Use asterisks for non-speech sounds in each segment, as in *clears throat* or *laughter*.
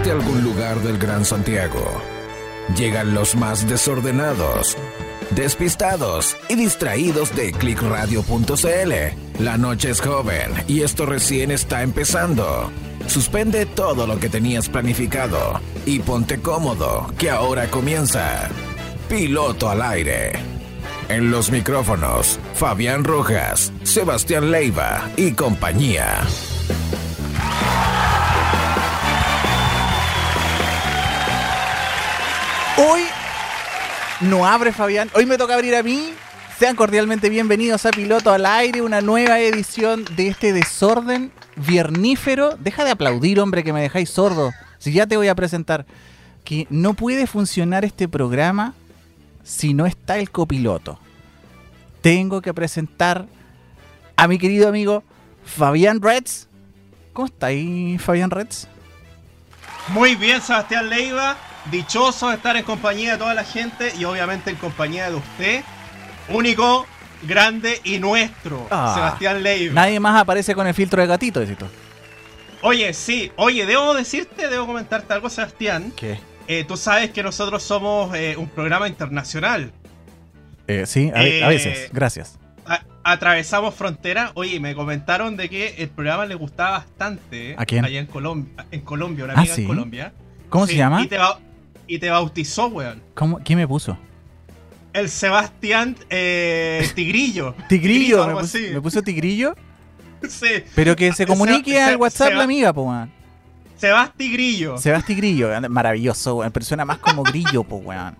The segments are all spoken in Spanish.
desde algún lugar del Gran Santiago. Llegan los más desordenados, despistados y distraídos de clickradio.cl. La noche es joven y esto recién está empezando. Suspende todo lo que tenías planificado y ponte cómodo, que ahora comienza. Piloto al aire. En los micrófonos, Fabián Rojas, Sebastián Leiva y compañía. Hoy no abre Fabián, hoy me toca abrir a mí. Sean cordialmente bienvenidos a Piloto al Aire, una nueva edición de este desorden viernífero. Deja de aplaudir, hombre, que me dejáis sordo. Si ya te voy a presentar. Que no puede funcionar este programa si no está el copiloto. Tengo que presentar a mi querido amigo Fabián Reds. ¿Cómo está ahí, Fabián Reds? Muy bien, Sebastián Leiva. Dichoso de estar en compañía de toda la gente y obviamente en compañía de usted. Único, grande y nuestro, Ah, Sebastián Leiva. Nadie más aparece con el filtro de gatito, decís tú. Oye, sí, oye, debo decirte, debo comentarte algo, Sebastián. ¿Qué? Eh, tú sabes que nosotros somos eh, un programa internacional. Eh, sí, a, ve- a veces, gracias. A- atravesamos fronteras. Oye, me comentaron de que el programa le gustaba bastante. ¿A quién? Allá en Colombia, en Colombia, una ¿Ah, amiga sí? en Colombia. ¿Cómo Sí, se llama? Y te, bau- y te bautizó, weón. ¿Cómo, ¿Quién me puso? El Sebastián eh, Tigrillo. *laughs* Tigrillo, me puso, así. me puso Tigrillo. *laughs* Sí. Pero que se *laughs* comunique al WhatsApp la amiga, po, weón. Sebas Tigrillo. Sebas Tigrillo, anda- maravilloso, weón. Pero suena más como grillo, po, weón.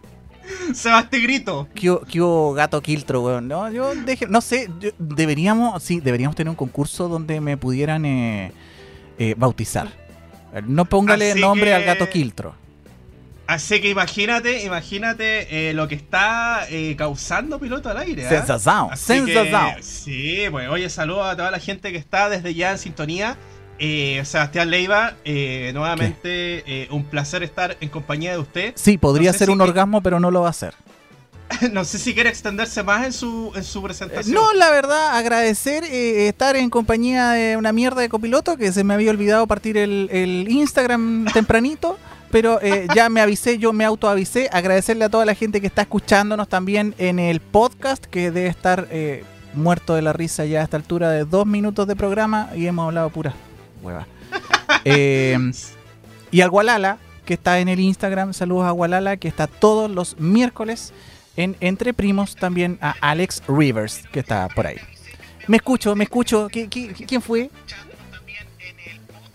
Sebas Tigrito. ¿Qué, qué gato quiltro, weón? No, yo deje- no sé, yo- deberíamos, sí, deberíamos tener un concurso donde me pudieran eh, eh, bautizar. No póngale Así nombre que- al gato quiltro. Así que imagínate, imagínate eh, lo que está eh, causando piloto al aire. ¿ah? Sensación, sensación. sí, pues oye, saludo a toda la gente que está desde ya en sintonía. Eh, Sebastián Leiva, eh, nuevamente eh, un placer estar en compañía de usted. Sí, podría no sé ser si un que- orgasmo, pero no lo va a hacer. *laughs* no sé si quiere extenderse más en su, en su Eh, presentación. No, la verdad, agradecer eh, estar en compañía de una mierda de copiloto que se me había olvidado partir el, el Instagram tempranito. *laughs* Pero eh, ya me avisé, yo me autoavisé. Agradecerle a toda la gente que está escuchándonos también en el podcast, que debe estar eh, muerto de la risa ya a esta altura de dos minutos de programa y hemos hablado pura hueva. *laughs* Eh, y al Gualala, que está en el Instagram, saludos a Gualala, que está todos los miércoles en Entre Primos, también a Alex Rivers, que está por ahí. Me escucho, me escucho. ¿Qui- qui- quién fue?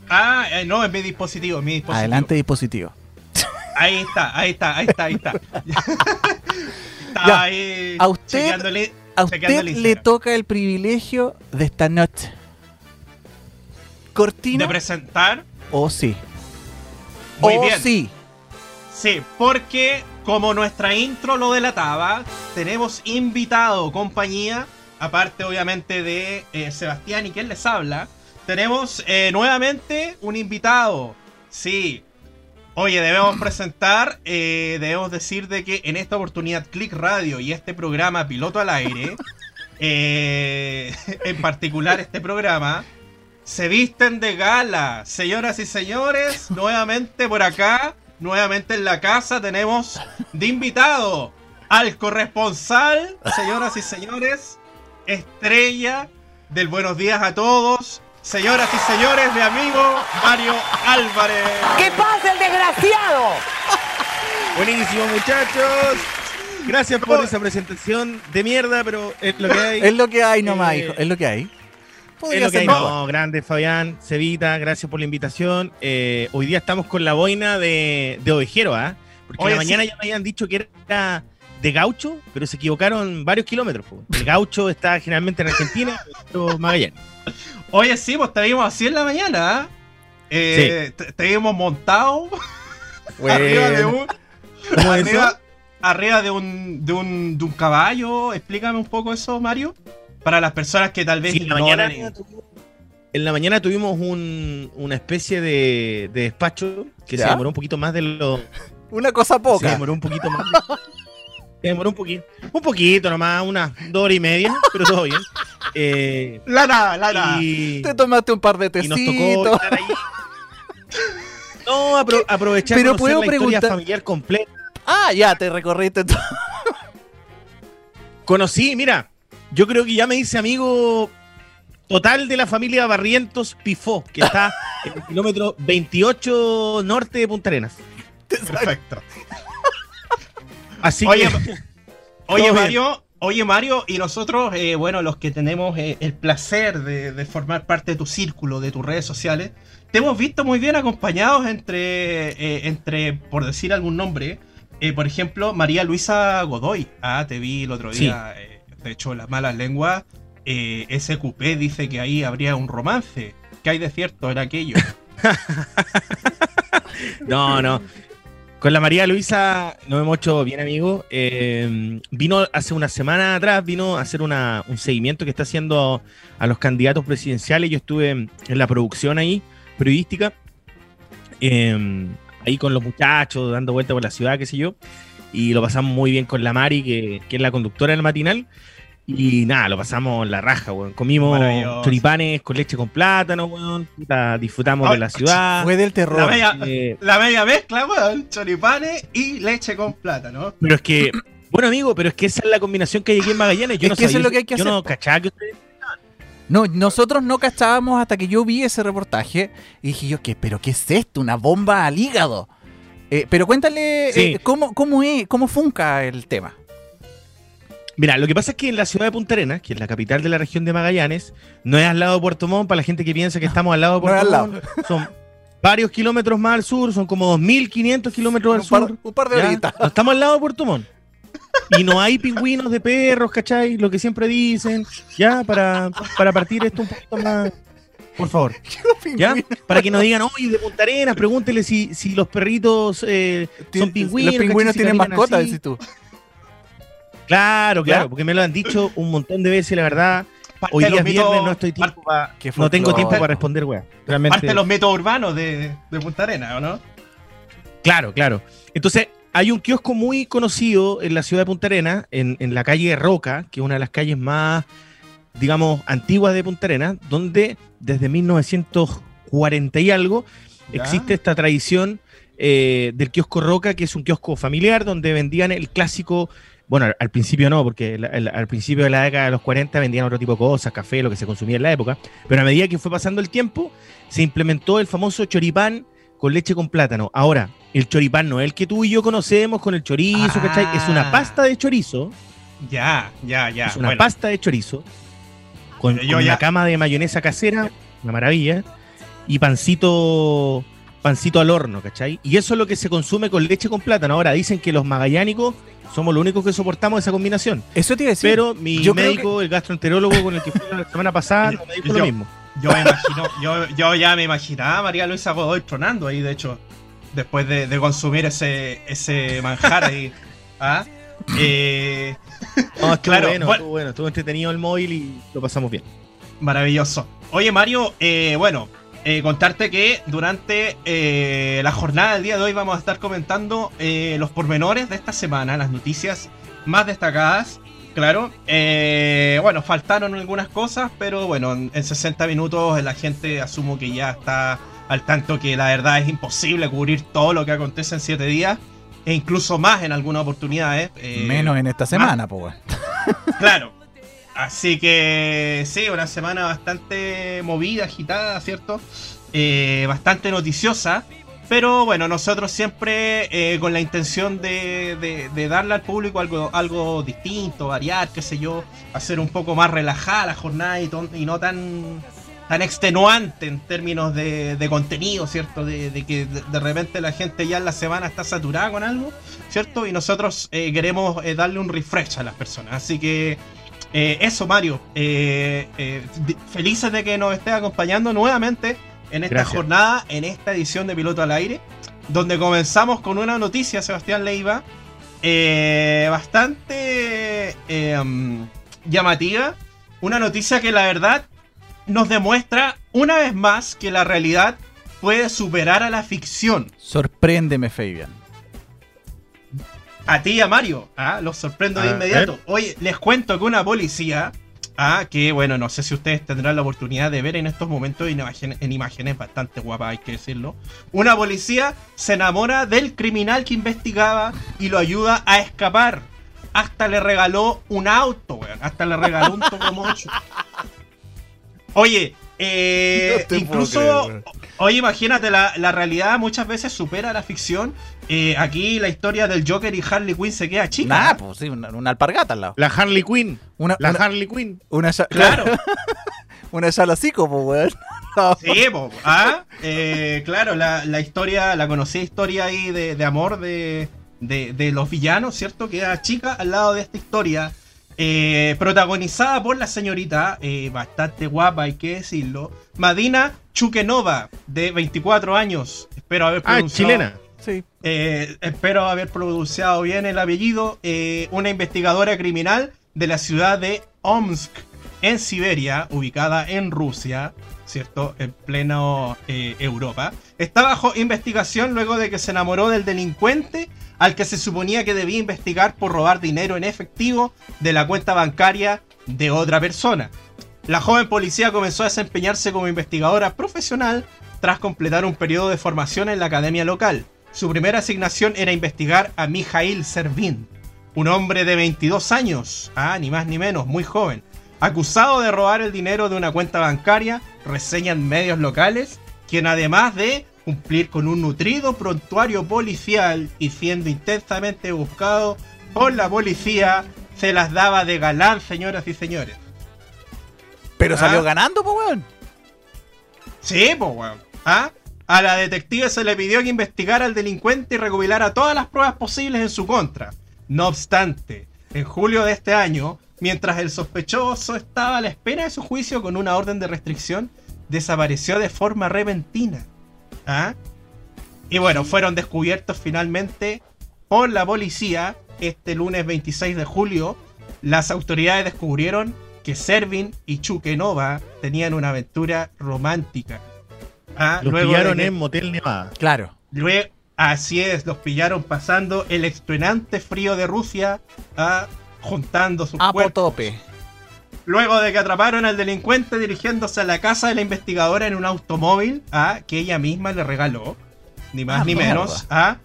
Ah, eh, no, es mi dispositivo, mi dispositivo. Adelante, dispositivo. Ahí está, ahí está, ahí está, ahí está. *laughs* Está Ya. ahí A usted- A usted le toca el privilegio de esta noche. Cortina. de presentar. o sí. Muy bien. sí. Sí, porque como nuestra intro lo delataba, tenemos invitado compañía, aparte obviamente de eh, Sebastián y quien les habla, tenemos eh, nuevamente un invitado. Sí. Oye, debemos presentar, eh, debemos decir de que en esta oportunidad Click Radio y este programa Piloto al Aire, *laughs* eh, *laughs* en particular este programa, se visten de gala. Señoras y señores, nuevamente por acá, nuevamente en la casa tenemos de invitado al corresponsal, señoras y señores, estrella del buenos días a todos. Señoras y señores, mi amigo Mario Álvarez. ¿Qué pasa el desgraciado? *laughs* Buenísimo, muchachos. Gracias por esa presentación de mierda, pero es lo que hay. Es lo que hay nomás, Eh, hijo. Es lo que hay. Es lo que hay. No, grande Fabián, Cevita, gracias por la invitación. Eh, hoy día estamos con la boina de, de ovejero, ¿ah? Porque en la mañana sí. ya me habían dicho que era de gaucho, pero se equivocaron varios kilómetros. po. El gaucho *laughs* está generalmente en Argentina, pero Magallanes. Oye, sí, pues te vimos así en la mañana. ¿ah? Eh, te, te vimos montado *laughs* arriba de un. Arriba, arriba de un, de un de un caballo. Explícame un poco eso, Mario. Para las personas que tal vez Sí, en la mañana En la mañana tuvimos un- una especie de, de despacho que ¿Ya? se demoró un poquito más de lo. Una cosa Se poca. demoró un poquito más. Se demoró un poquito. Un poquito nomás, unas dos horas y media, pero todo bien. *laughs* Eh, La nada, la nada. y, Te tomaste un par de y nos tocó tecitos. estar ahí. *laughs* No, apro- aprovechar Pero puedo la historia preguntar- familiar completa. Ah, ya te recorriste todo. *laughs* Conocí, mira, yo creo que ya me hice amigo total de la familia Barrientos Pifó, que está en el kilómetro 28 norte de Punta Arenas. Perfecto. Así Oye, que, Oye. *laughs* Mario, oye, Mario, y nosotros, eh, bueno, los que tenemos eh, el placer de, de formar parte de tu círculo, de tus redes sociales, te hemos visto muy bien acompañados entre, eh, entre por decir algún nombre, por ejemplo, María Luisa Godoy. Ah, te vi el otro día, de hecho, las malas lenguas, eh, SQP dice que ahí habría un romance. ¿Qué hay de cierto en aquello? *laughs* no, no. Con la María Luisa nos hemos hecho bien amigos. Eh, vino hace una semana atrás, vino a hacer una- un seguimiento que está haciendo a los candidatos presidenciales. Yo estuve en la producción ahí, periodística, eh, ahí con los muchachos, dando vueltas por la ciudad, qué sé yo. Y lo pasamos muy bien con la Mari, que, que es la conductora del matinal. Y nada, lo pasamos la raja, weón. Comimos choripanes con leche con plátano, weón. Disfrutamos de la Ay, ciudad. Fue del La terror. media, Eh, la media mezcla, weón, choripanes y leche con plátano. Pero es que, *clears throat* bueno, amigo, pero es que esa es la combinación que hay aquí en Magallanes. Yo Es no que eso sabía- es lo que hay que yo hacer, no cachaba que ustedes. No, nosotros no cachábamos hasta que yo vi ese reportaje y dije yo, ¿qué? ¿Pero qué es esto? ¿Una bomba al hígado? Eh, pero cuéntale Sí. eh, cómo, cómo, es, cómo funca el tema. Mira, lo que pasa es que en la ciudad de Punta Arenas, que es la capital de la región de Magallanes, no es al lado de Puerto Montt, para la gente que piensa que estamos al lado de Puerto Montt. Son varios kilómetros más al sur, son como 2.500 kilómetros al Un par, sur. un par de horitas. No estamos al lado de Puerto Montt. Y no hay pingüinos de perros, ¿cachai? Lo que siempre dicen, ya, para, para partir esto un poquito más. Por favor. *laughs* ¿Ya? Para que nos digan, oye, de Punta Arenas, pregúntele si, si los perritos eh, son pingüinos. Los pingüinos ¿cachai? Si tienen mascotas, así. decís tú. Claro, claro, porque me lo han dicho un montón de veces, la verdad. Parte Hoy día mitos- viernes, no estoy tiempo no tengo tiempo para responder, weá. Realmente. Parte de los mitos urbanos de, de Punta Arenas, ¿o no? Claro, claro. Entonces, hay un kiosco muy conocido en la ciudad de Punta Arenas, en, en la calle Roca, que es una de las calles más, digamos, antiguas de Punta Arenas, donde desde 1940 y algo Ya. existe esta tradición eh, del kiosco Roca, que es un kiosco familiar donde vendían el clásico. Bueno, al, principio no, porque el- el- al principio de la década de los 40 vendían otro tipo de cosas, café, lo que se consumía en la época. Pero a medida que fue pasando el tiempo, se implementó el famoso choripán con leche con plátano. Ahora, el choripán no es el que tú y yo conocemos con el chorizo, Ah. ¿cachai? Es una pasta de chorizo. Ya, ya, ya. es una bueno. pasta de chorizo. Con, Yo con ya- una cama de mayonesa casera, una maravilla. Y pancito pancito al horno, ¿cachai? Y eso es lo que se consume con leche con plátano. Ahora dicen que los magallánicos somos los únicos que soportamos esa combinación. Eso te iba a decir. Pero mi yo médico, el gastroenterólogo con el que fui la *laughs* semana pasada, no me dijo Yo- lo mismo. Yo me imagino, yo, yo ya me imaginaba a María Luisa Godoy tronando ahí, de hecho, después de, de consumir ese, ese manjar ahí. *laughs* ¿Ah? Eh, No, estuvo Claro, bueno, bueno. estuvo bueno, estuvo entretenido el móvil y lo pasamos bien. maravilloso. Oye, Mario, eh, bueno, eh, contarte que durante eh, la jornada del día de hoy vamos a estar comentando eh, los pormenores de esta semana, las noticias más destacadas. Claro, eh, bueno, faltaron algunas cosas, pero bueno, en, en 60 minutos la gente asumo que ya está al tanto que la verdad es imposible cubrir todo lo que acontece en 7 días, e incluso más en algunas oportunidades. Menos en esta semana, pues. Claro. Así que sí, una semana bastante movida, agitada, ¿cierto? Eh, bastante noticiosa. Pero bueno, nosotros siempre eh, con la intención de, darle al público algo, algo distinto, variar, qué sé yo, hacer un poco más relajada la jornada y, no tan, extenuante en términos de, contenido, ¿cierto? De, que de, repente la gente ya en la semana está saturada con algo, ¿cierto? Y nosotros eh, queremos darle un refresh a las personas. Así que eh, eso, Mario. eh, eh, felices de que nos estés acompañando nuevamente en esta Gracias. jornada, en esta edición de Piloto al Aire, donde comenzamos con una noticia, Sebastián Leiva, bastante mm, llamativa. Una noticia que la verdad nos demuestra una vez más que la realidad puede superar a la ficción. Sorpréndeme, Fabian. A ti y a Mario, ¿ah? los sorprendo de inmediato. Oye, les cuento que una policía Ah, que bueno, no sé si ustedes tendrán la oportunidad de ver en estos momentos en imágenes, en imágenes bastante guapas, hay que decirlo. Una policía se enamora del criminal que investigaba y lo ayuda a escapar. Hasta le regaló un auto, weón. Hasta le regaló un *laughs* Tokomocho. Oye, eh, No incluso, creer, oye, imagínate, la, la realidad muchas veces supera la ficción. Eh, aquí la historia del Joker y Harley Quinn se queda chica. Nah, pues sí, una, una alpargata al lado. La Harley Quinn. Una, La una, Harley Quinn. una ya- Claro. *laughs* una yalocico, pues, weón. *laughs* No. Sí, po, ah, eh, claro, la, la historia, la conocida historia ahí de, de amor de, de, de los villanos, ¿cierto? Queda chica al lado de esta historia, eh, protagonizada por la señorita, eh, bastante guapa, hay que decirlo, Madina Chukenova, de 24 años. Espero haber Ah, pronunciado. chilena. Sí. Eh, espero haber pronunciado bien el apellido. eh, una investigadora criminal de la ciudad de Omsk, en Siberia, ubicada en Rusia, ¿cierto? En pleno eh, Europa. Está bajo investigación luego de que se enamoró del delincuente al que se suponía que debía investigar por robar dinero en efectivo de la cuenta bancaria de otra persona. La joven policía comenzó a desempeñarse como investigadora profesional tras completar un periodo de formación en la academia local. Su primera asignación era investigar a Mijail Servín, un hombre de 22 años, ah, ni más ni menos, muy joven, acusado de robar el dinero de una cuenta bancaria, reseñan medios locales, quien además de cumplir con un nutrido prontuario policial y siendo intensamente buscado por la policía, se las daba de galán, señoras y señores. Pero Ah. salió ganando, pues, weón. Sí, pues, weón. ¿Ah? A la detective se le pidió que investigara al delincuente y recopilara todas las pruebas posibles en su contra. No obstante, en julio de este año, mientras el sospechoso estaba a la espera de su juicio con una orden de restricción, desapareció de forma repentina. ¿Ah? Y bueno, fueron descubiertos finalmente por la policía este lunes 26 de julio. Las autoridades descubrieron que Servin y Chukenova tenían una aventura romántica. Ah, Los luego pillaron que- en Motel Nevada. Claro. Lue- así es, los pillaron pasando el extenuante frío de Rusia, ah, juntando sus A cuerpos. Luego de que atraparon al delincuente dirigiéndose a la casa de la investigadora en un automóvil, ah, que ella misma le regaló, ni más Ah, ni mierda. menos. ah.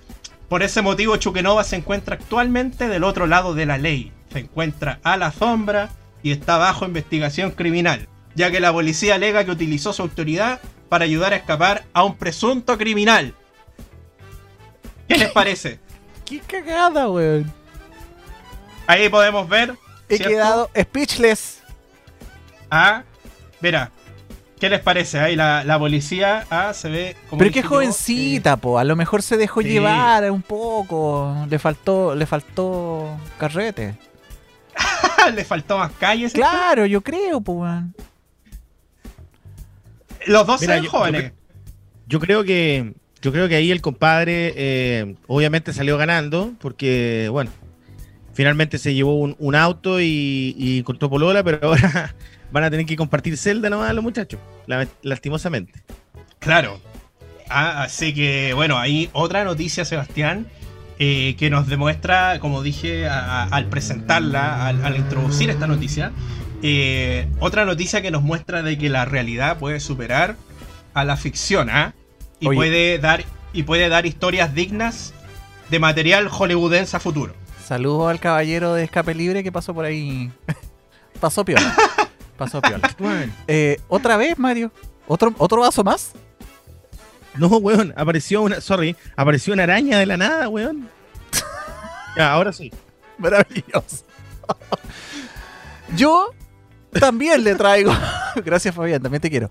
Por ese motivo, Chukenova se encuentra actualmente del otro lado de la ley. Se encuentra a la sombra y está bajo investigación criminal, ya que la policía alega que utilizó su autoridad para ayudar a escapar a un presunto criminal. ¿Qué les parece? *laughs* Qué cagada, weón. Ahí podemos ver. He ¿cierto? quedado speechless. Ah, verá. ¿Qué les parece? Ahí la, la policía ah, se ve como. Pero qué jovencita, po. A lo mejor se dejó Sí. llevar un poco. Le faltó, le faltó carrete. *laughs* le faltó más calles. Claro, yo creo, po, weón. Los dos Mira, se ven yo- jóvenes. Yo creo que yo creo que ahí el compadre eh, obviamente salió ganando porque, bueno, finalmente se llevó un, un auto y, y encontró polola, pero ahora van a tener que compartir celda nomás los muchachos, la- lastimosamente. Claro. Ah, así que, bueno, ahí otra noticia, Sebastián, eh, que nos demuestra, como dije a- a- al presentarla, al, al introducir esta noticia, eh, otra noticia que nos muestra de que la realidad puede superar a la ficción, ¿ah? Y Oye. puede dar y puede dar historias dignas de material hollywoodense a futuro. Saludos al caballero de escape libre que pasó por ahí. *laughs* pasó piola. *laughs* Pasó piola. *laughs* Eh, Otra vez, Mario. ¿Otro, ¿Otro vaso más? No, weón, apareció una, sorry, apareció una araña de la nada, weón. *laughs* Ya, ahora sí. Maravilloso. *laughs* Yo también le traigo. *laughs* Gracias, Fabián, también te quiero.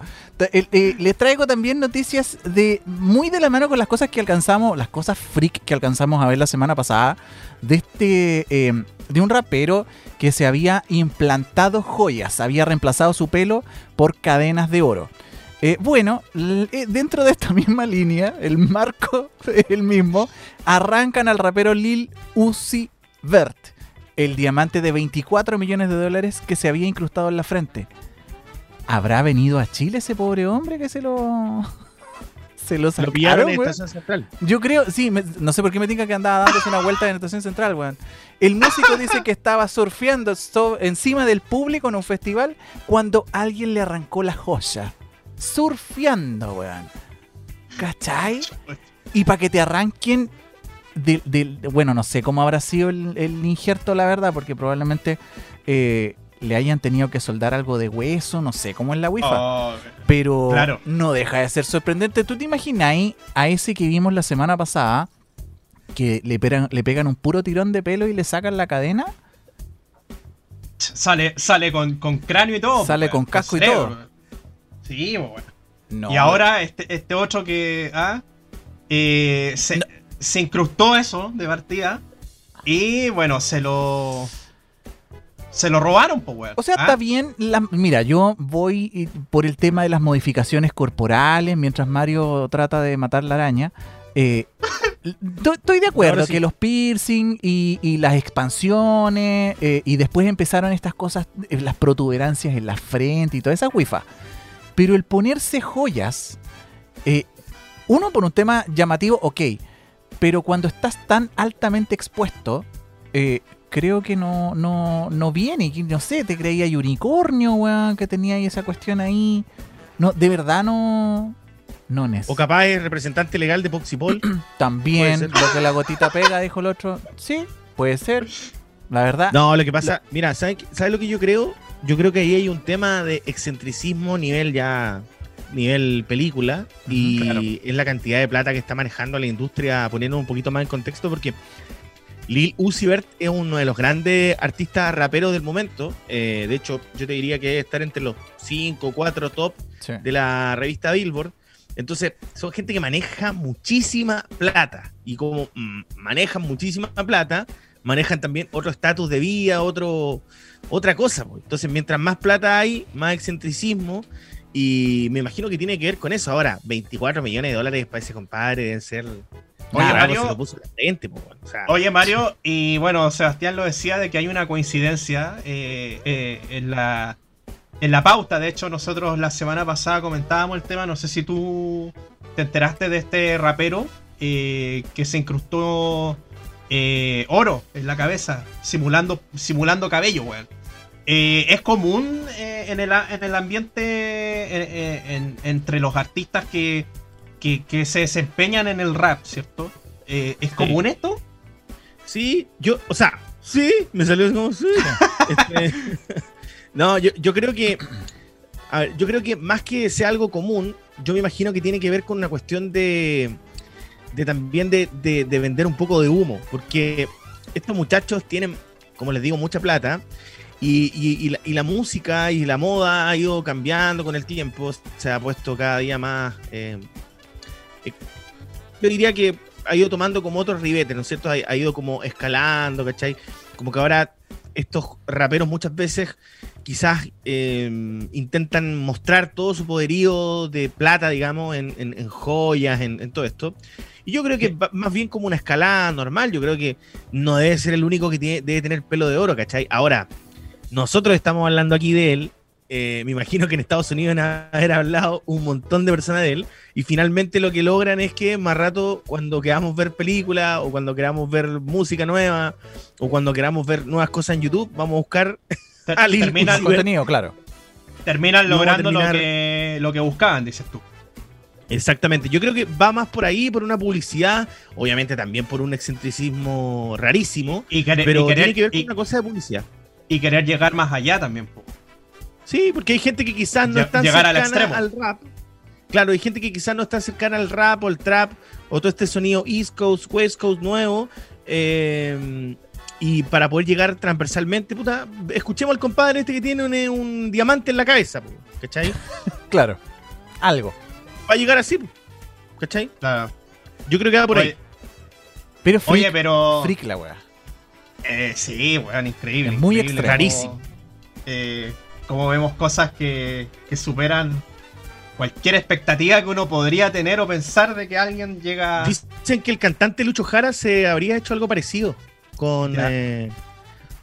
El- eh, les traigo también noticias de muy de la mano con las cosas que alcanzamos, las cosas freak que alcanzamos a ver la semana pasada, de este. eh, de un rapero que se había implantado joyas, había reemplazado su pelo por cadenas de oro. Eh, bueno, eh, dentro de esta *laughs* misma línea, el marco *laughs* es el mismo, arrancan al rapero Lil Uzi Vert, el diamante de 24 millones de dólares que se había incrustado en la frente. ¿Habrá venido a Chile ese pobre hombre que se lo *laughs* Se lo Lo pillaron sacaron, en. Estación Central. Yo creo, sí, me- no sé por qué me tinca que andaba dándose una vuelta en Estación Central, weón. El músico dice que estaba surfeando so- encima del público en un festival cuando alguien le arrancó la joya. Surfeando, weón. ¿Cachai? Y para que te arranquen bueno, no sé cómo habrá sido el, el injerto, la verdad, porque probablemente eh, le hayan tenido que soldar algo de hueso, no sé cómo es la wifa. Oh, Pero Claro. no deja de ser sorprendente. ¿Tú te imaginas a ese que vimos la semana pasada que le pegan, le pegan un puro tirón de pelo y le sacan la cadena? sale, sale con, con cráneo y todo. Sale pues, con casco y todo. Sí, pues, bueno. No. Y ahora este, este otro que ah, eh, se, No. Se incrustó eso de partida. Y bueno, se lo. Se lo robaron, pues, weón. O sea, Ah, está bien. la- mira, yo voy por el tema de las modificaciones corporales mientras Mario trata de matar la araña. Eh, *laughs* to- estoy de acuerdo sí. que los piercing y, y las expansiones eh, y después empezaron estas cosas, eh, las protuberancias en la frente y toda esa wifa. Pero el ponerse joyas, eh, uno por un tema llamativo, ok, pero cuando estás tan altamente expuesto, eh, creo que no, no, no viene. No sé, te creía y unicornio, weón, que tenía ahí esa cuestión ahí. No, de verdad no. No es. O capaz es representante legal de Poxipol. *clears throat* También lo que la gotita pega, dijo el otro. Sí, puede ser. La verdad. No, lo que pasa, mira, ¿sabes, ¿sabes lo que yo creo? Yo creo que ahí hay un tema de excentricismo nivel ya, nivel película, y claro. es la cantidad de plata que está manejando la industria, poniendo un poquito más en contexto, porque Lil Uzi Vert es uno de los grandes artistas raperos del momento. eh, de hecho, yo te diría que debe estar entre los 5 o 4 top Sí. de la revista Billboard. Entonces, son gente que maneja muchísima plata. Y como mm, manejan muchísima plata, manejan también otro estatus de vida, otro, otra cosa. Entonces, mientras más plata hay, más excentricismo. Y me imagino que tiene que ver con eso. Ahora, 24 millones de dólares para ese compadre deben ser. Oye, Nada, Mario. se lo puso en la frente, po, o sea, Oye, Mario, y bueno, Sebastián lo decía de que hay una coincidencia eh, eh, en, la, en la pauta. De hecho, nosotros la semana pasada comentábamos el tema. No sé si tú te enteraste de este rapero eh, que se incrustó oro en la cabeza, simulando, simulando cabello, weón. Eh, es común eh, en, el, en el ambiente eh, eh, en- entre los artistas que, que, que se desempeñan en el rap, ¿cierto? Eh, ¿Es común esto? Sí, yo, o sea, sí, me salió como sí. *laughs* Este, no, yo, yo creo que. A ver, yo creo que más que sea algo común, yo me imagino que tiene que ver con una cuestión de. de también de, de- de vender un poco de humo. Porque estos muchachos tienen, como les digo, mucha plata. Y, y- y la, y la música y la moda ha ido cambiando con el tiempo. Se ha puesto cada día más. eh, eh, yo diría que ha ido tomando como otros ribetes, ¿no es cierto? Ha, ha ido como escalando, ¿cachai? Como que ahora estos raperos muchas veces quizás eh, intentan mostrar todo su poderío de plata, digamos, en, en- en joyas, en, en todo esto. Y yo creo que va- más bien como una escalada normal, yo creo que no debe ser el único que tiene- debe tener pelo de oro, ¿cachai? Ahora, nosotros estamos hablando aquí de él. eh, me imagino que en Estados Unidos van a haber hablado un montón de personas de él. Y finalmente lo que logran es que más rato, cuando queramos ver películas, o cuando queramos ver música nueva, o cuando queramos ver nuevas cosas en YouTube, vamos a buscar *laughs* Ter- Ah, Lil terminan, El contenido, claro. terminan No, logrando terminar- lo, que, lo que buscaban, dices tú. Exactamente, yo creo que va más por ahí, por una publicidad, obviamente también por un excentricismo rarísimo, Y, pero y tiene que ver con y- una cosa de publicidad. Y querer llegar más allá también. po. Sí, porque hay gente que quizás no Lle- está llegar al cercana extremo. al rap. Claro, hay gente que quizás no está cercana al rap o el trap o todo este sonido East Coast, West Coast nuevo. eh, y para poder llegar transversalmente, puta, escuchemos al compadre este que tiene un, eh, un diamante en la cabeza, po, ¿cachai? *laughs* Claro. Algo. Va a llegar así, po, ¿cachai? Claro. Yo creo que va por Oye, ahí. Pero freak, oye, pero. freak la weá. Eh, sí, weón, increíble. Es muy increíble. Rarísimo. eh, como vemos cosas que, que superan cualquier expectativa que uno podría tener o pensar de que alguien llega. Dicen que el cantante Lucho Jara se habría hecho algo parecido con, eh,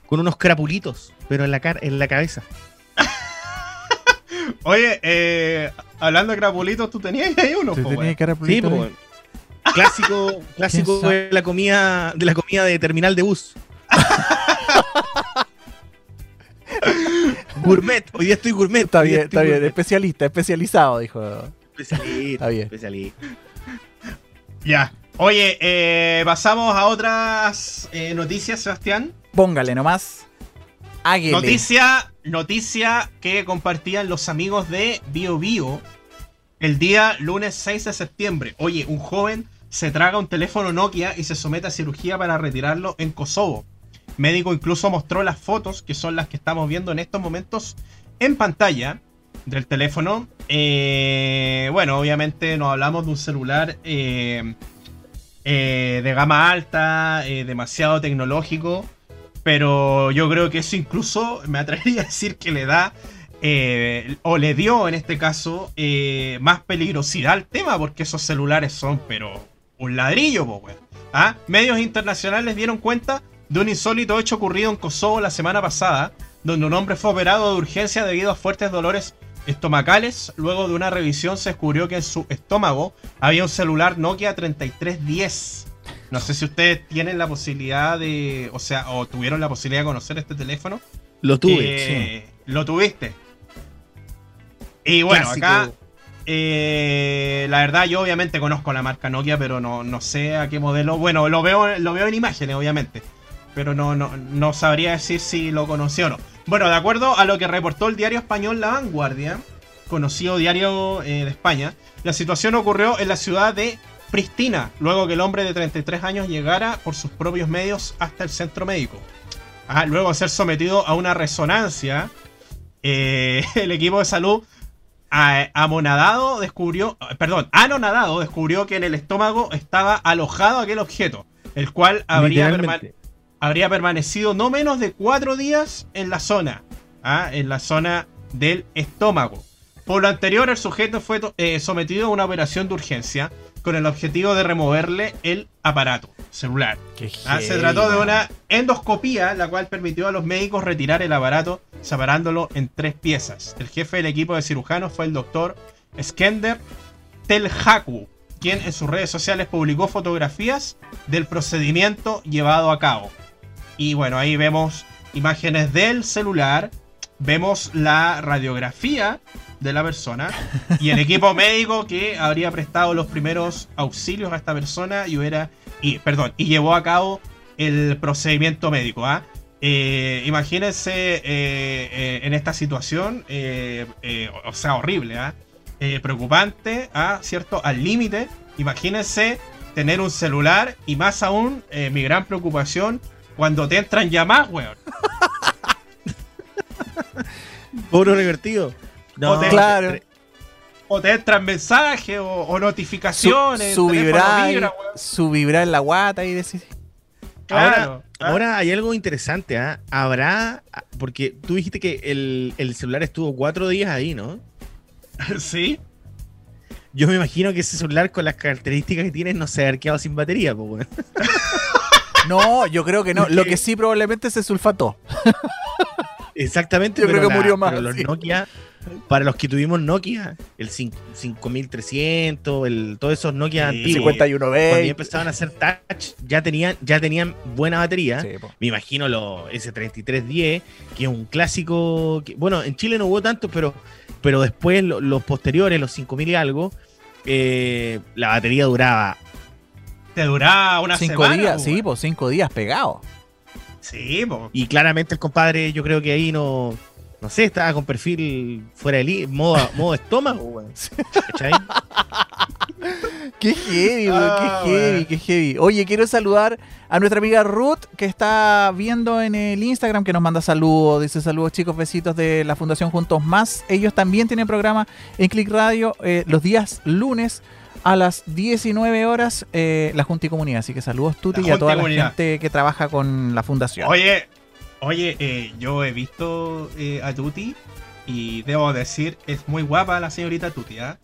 con unos crapulitos, pero en la, cara, en la cabeza. *laughs* Oye, eh, hablando de crapulitos, tú tenías ahí uno, ¿Te po, dar Sí, po, clásico, *laughs* clásico de la comida, de la comida de terminal de bus. Gourmet, hoy día estoy gourmet. Está bien, está bien. gourmet. Especialista, especializado, dijo. Especialista, Está bien. especialista. Ya. Oye, eh, pasamos a otras eh, noticias, Sebastián. Póngale nomás. Águile. Noticia, noticia que compartían los amigos de Bio Bio el día lunes 6 de septiembre. Oye, un joven se traga un teléfono Nokia y se somete a cirugía para retirarlo en Kosovo. Médico incluso mostró las fotos, que son las que estamos viendo en estos momentos en pantalla del teléfono. Eh, bueno, obviamente nos hablamos de un celular eh, eh, de gama alta, demasiado tecnológico. Pero yo creo que eso incluso me atrevería a decir que le da, o le dio en este caso, más peligrosidad al tema, porque esos celulares son, pero un ladrillo. ¿Ah? Medios internacionales dieron cuenta de un insólito hecho ocurrido en Kosovo la semana pasada, donde un hombre fue operado de urgencia debido a fuertes dolores estomacales. Luego de una revisión se descubrió que en su estómago había un celular Nokia 3310. No sé si ustedes tienen la posibilidad de, o sea, o tuvieron la posibilidad de conocer este teléfono. Lo tuve, Eh, Lo tuviste. Y bueno, Clásico. acá, eh, la verdad, yo obviamente conozco la marca Nokia, pero no, no sé a qué modelo. Bueno, lo veo, lo veo en imágenes, obviamente. Pero no, no, no sabría decir si lo conocí o no. Bueno, de acuerdo a lo que reportó el diario español La Vanguardia, conocido diario eh, de España, la situación ocurrió en la ciudad de Pristina, luego que el hombre de 33 años llegara por sus propios medios hasta el centro médico. Ah, luego de ser sometido a una resonancia, eh, *laughs* el equipo de salud amonadado descubrió, perdón, anonadado descubrió que en el estómago estaba alojado aquel objeto, el cual habría, perma- Literalmente. Habría permanecido no menos de cuatro días en la zona, ah, en la zona del estómago. Por lo anterior, el sujeto fue eh, sometido a una operación de urgencia con el objetivo de removerle el aparato celular. Ah, se trató de una endoscopía, la cual permitió a los médicos retirar el aparato separándolo en tres piezas. El jefe del equipo de cirujanos fue el doctor Skender Telhaku, quien en sus redes sociales publicó fotografías del procedimiento llevado a cabo. Y bueno, ahí vemos imágenes del celular, vemos la radiografía de la persona y el equipo *laughs* médico que habría prestado los primeros auxilios a esta persona y hubiera y perdón y llevó a cabo el procedimiento médico ¿ah? Eh, imagínense eh, eh, en esta situación o sea horrible ¿ah? Preocupante ¿ah? cierto al límite imagínense tener un celular y más aún mi gran preocupación cuando te entran llamadas weón *laughs* Puro revertido. No, Joder. Claro. o te entran mensajes o, o notificaciones su vibrar, vibra, weón. su vibrar en la guata y decir. Claro, ahora, ¿ah? ahora hay algo interesante, ¿ah? Habrá, porque tú dijiste que el, el celular estuvo cuatro días ahí, ¿no? *laughs* sí Yo me imagino que ese celular con las características que tiene no se ha quedado sin batería, pues, weón. *laughs* No, yo creo que no. Lo que sí probablemente se sulfató. Exactamente, *laughs* Yo creo que murió más, pero los sí. Nokia, para los que tuvimos Nokia, el cin- 5300, el, todos esos Nokia Sí, antiguos, 51 cuando ya 20. empezaban a hacer touch, ya tenían, ya tenían buena batería. Sí. Me imagino los S3310, que es un clásico. que- bueno, en Chile no hubo tantos, pero, pero después lo- los posteriores, los 5000 y algo, eh, la batería duraba. Te duraba una Cinco semana días, pues, sí, pues cinco días pegados. sí po. Y claramente el compadre, yo creo que ahí no. No sé, estaba con perfil fuera de li- modo, *laughs* modo estómago, weón. ¿Cachai? *laughs* Qué heavy, weón, Ah, qué heavy, weón. qué heavy. Oye, quiero saludar a nuestra amiga Ruth, que está viendo en el Instagram, que nos manda saludos. Dice saludos, chicos, besitos de la Fundación Juntos Más. Ellos también tienen programa en Click Radio eh, los días lunes a las 19 horas, eh, la Junta y Comunidad. Así que saludos, Tuti, La y a y toda la Comunidad. gente que trabaja con la Fundación. Oye, oye, eh, yo he visto eh, a Tuti y debo decir, es muy guapa la señorita Tuti, ¿ah?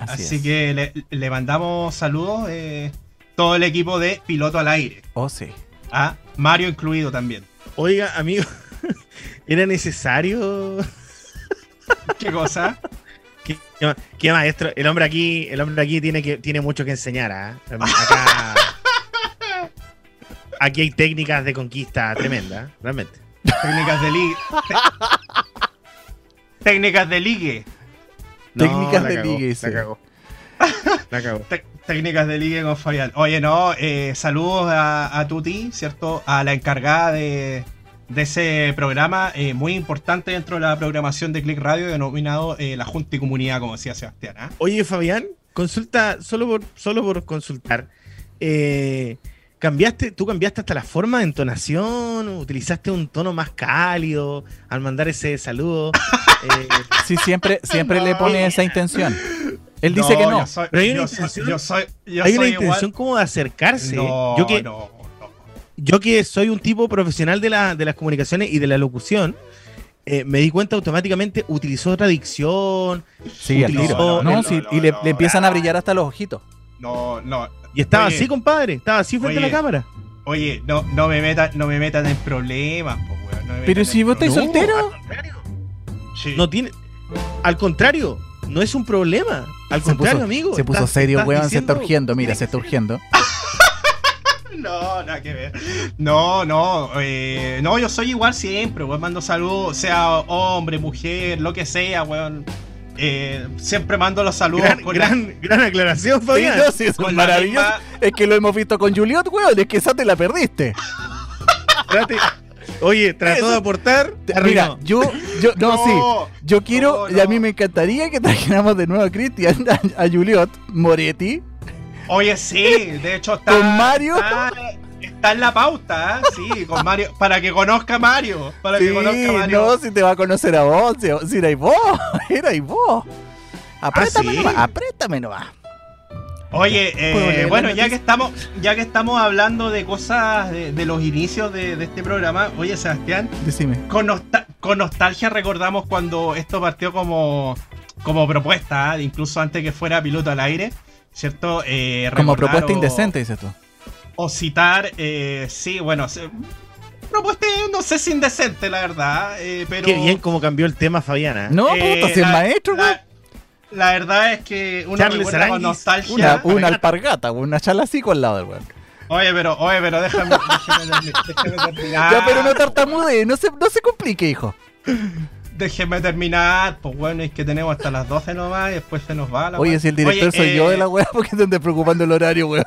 Así, es. que le, le mandamos saludos eh, todo el equipo de Piloto al Aire, Oh, sí. ¿ah? Mario incluido también. Oiga, amigo, *laughs* ¿era necesario ¿Qué cosa? ¿Qué, qué ma- qué maestro? El hombre aquí, el hombre aquí tiene que tiene mucho que enseñar, ¿ah? Acá. *laughs* Aquí hay técnicas de conquista tremendas, realmente. Técnicas de ligue. *laughs* Técnicas de ligue. Técnicas la de cagó, ligue, La sí. cagó. La cagó. *laughs* Técnicas de ligue con Fabián. Oye, no, eh, saludos a, a Tuti, ¿cierto? A la encargada de, de ese programa, eh, muy importante dentro de la programación de Click Radio, denominado eh, La Junta y Comunidad, como decía Sebastián. ¿ah? Oye, Fabián, consulta, solo por, solo por consultar. Eh, ¿Cambiaste, tú cambiaste hasta la forma de entonación? ¿Utilizaste un tono más cálido al mandar ese saludo? *laughs* Eh, Sí, siempre, siempre le pone esa intención. Él dice que no. Yo soy, Pero hay una yo soy- intención- yo soy, yo hay una soy intención igual- como de acercarse. No, yo, que, no, no. Yo que soy un tipo profesional de, la, de las comunicaciones y de la locución, eh, me di cuenta automáticamente, utilizó otra dicción Sí, utilizó- tiro. no, No, no, sí, no, y le, no, le empiezan a brillar hasta los ojitos. No, no. y estaba Oye. así, compadre. Estaba así frente a Oye. la cámara. Oye, no, no me metan, no me metan en problemas, po, weón, no me Pero si vos problemas. soltero. Sí. No tiene. Al contrario, no es un problema. Al Se contrario, puso, amigo. se puso estás- serio, estás weón. Se está urgiendo, mira, se está urgiendo. No, nada que ver. No, no, eh, no, yo soy igual siempre, weón. Mando saludos, sea hombre, mujer, lo que sea, weón. Eh, siempre mando los saludos Gran, con la- gran, aclaración, Fabián. no, sí, es maravilloso. misma- Es que lo hemos visto con Juliot, weón. Es que esa te la perdiste. Oye, trató de aportar. Mira, yo, yo, no, sí. Yo quiero, no, y a mí me encantaría que trajéramos de nuevo a Cristian, a, a Juliot Moretti. Oye, sí, de hecho está. ¿Con Mario? Está, está en la pauta, ¿eh? sí, con Mario. Para que conozca a Mario. Para Sí, que conozca a Mario. no, si te va a conocer a vos, si, si erais vos, *laughs* erais vos. Apriétame ¿Ah, sí? nomás, apriétame nomás. Oye, ¿Puedo eh, la bueno, ya que estamos, ya que estamos hablando de cosas de, de los inicios de, de este programa, oye Sebastián, Decime. con, nostal- con nostalgia recordamos cuando esto partió como, como propuesta, ¿ah? incluso antes que fuera piloto al aire, ¿cierto? Eh, Como propuesta o- indecente, dices tú. O citar, eh, sí, bueno, se- propuesta, no sé si indecente, la verdad, eh, pero... Qué bien cómo cambió el tema, Fabiana. No, eh, puta, si es la- maestro, weón. la, la verdad es que recuerda con nostalgia... Una, una alpargata, weón, una chalacico al lado del weón. Oye, pero, oye, pero déjame, déjame, *laughs* déjame terminar. Ya, pero no tartamude, no se, no se complique, hijo. Déjeme terminar. Pues bueno, es que tenemos hasta las 12 nomás y después se nos va la Oye, si el director Oye, soy eh, yo de la weá, ¿por qué te andas preocupando el horario, weón?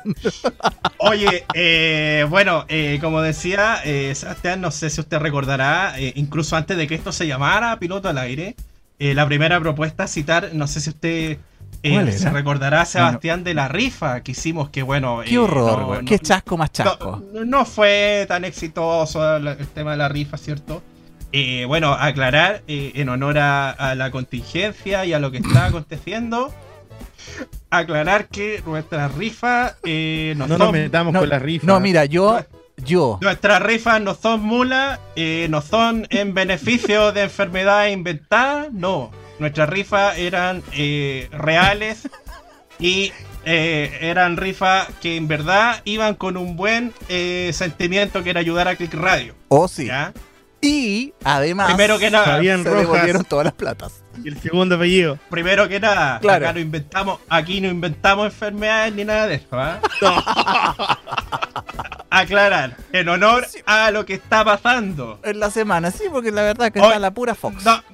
*laughs* Oye, eh, bueno, eh, como decía, eh, Sebastián, no sé si usted recordará, eh, incluso antes de que esto se llamara Piloto al Aire, eh, la primera propuesta a citar, no sé si usted eh, ¿Cuál se recordará, Sebastián, de la rifa que hicimos, que bueno... Qué eh, horror, no- Qué chasco más chasco. No, no fue tan exitoso el tema de la rifa, ¿cierto? Eh, bueno, aclarar eh, en honor a, a la contingencia y a lo que está aconteciendo. Aclarar que nuestra rifa eh, no, No son, nos metamos No, con la rifa. no, mira, yo, yo, nuestras rifas no son mulas, eh, no son en beneficio de enfermedades inventadas, no. Nuestras rifas eran eh, reales y eh, eran rifas que en verdad iban con un buen eh, sentimiento que era ayudar a Click Radio. oh sí. ¿ya? Y además, Primero que nada, Fabián se Rojas. devolvieron todas las platas. Y el segundo apellido. Primero que nada, Claro. acá no inventamos, aquí no inventamos enfermedades ni nada de eso, ¿ah? *laughs* Aclarar, en honor a lo que está pasando. En la semana, sí, porque la verdad que Oye, está la pura Fox. No, De no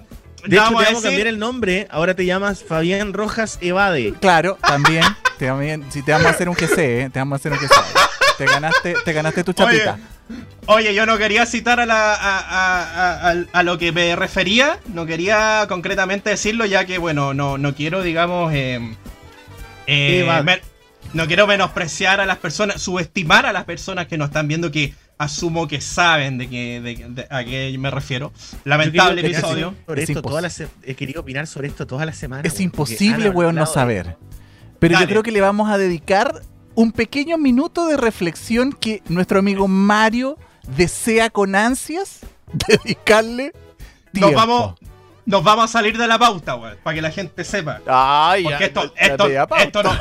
hecho, te vamos a vamos a decir- cambiar el nombre. Ahora te llamas Fabián Rojas Evade. Claro, también, te- también, si te vamos a hacer un GC, eh, te vamos a hacer un GC. Te ganaste, te ganaste tu chapita. Oye, yo no quería citar a, la, a, a- a- lo que me refería, no quería concretamente decirlo, ya que, bueno, no, no quiero, digamos, eh, eh, no quiero menospreciar a las personas, subestimar a las personas que nos están viendo, que asumo que saben de, que, de- de- a qué me refiero. Lamentable episodio. Sobre Es esto impos- toda la se- he querido opinar sobre esto toda la semana. Es imposible, weón, no saber. Pero Dale. yo creo que le vamos a dedicar un pequeño minuto de reflexión que nuestro amigo Mario desea con ansias dedicarle tiempo. Nos vamos, nos vamos a salir de la pauta, weón, para que la gente sepa. Ay, Porque ya, esto, ya esto, esto, no,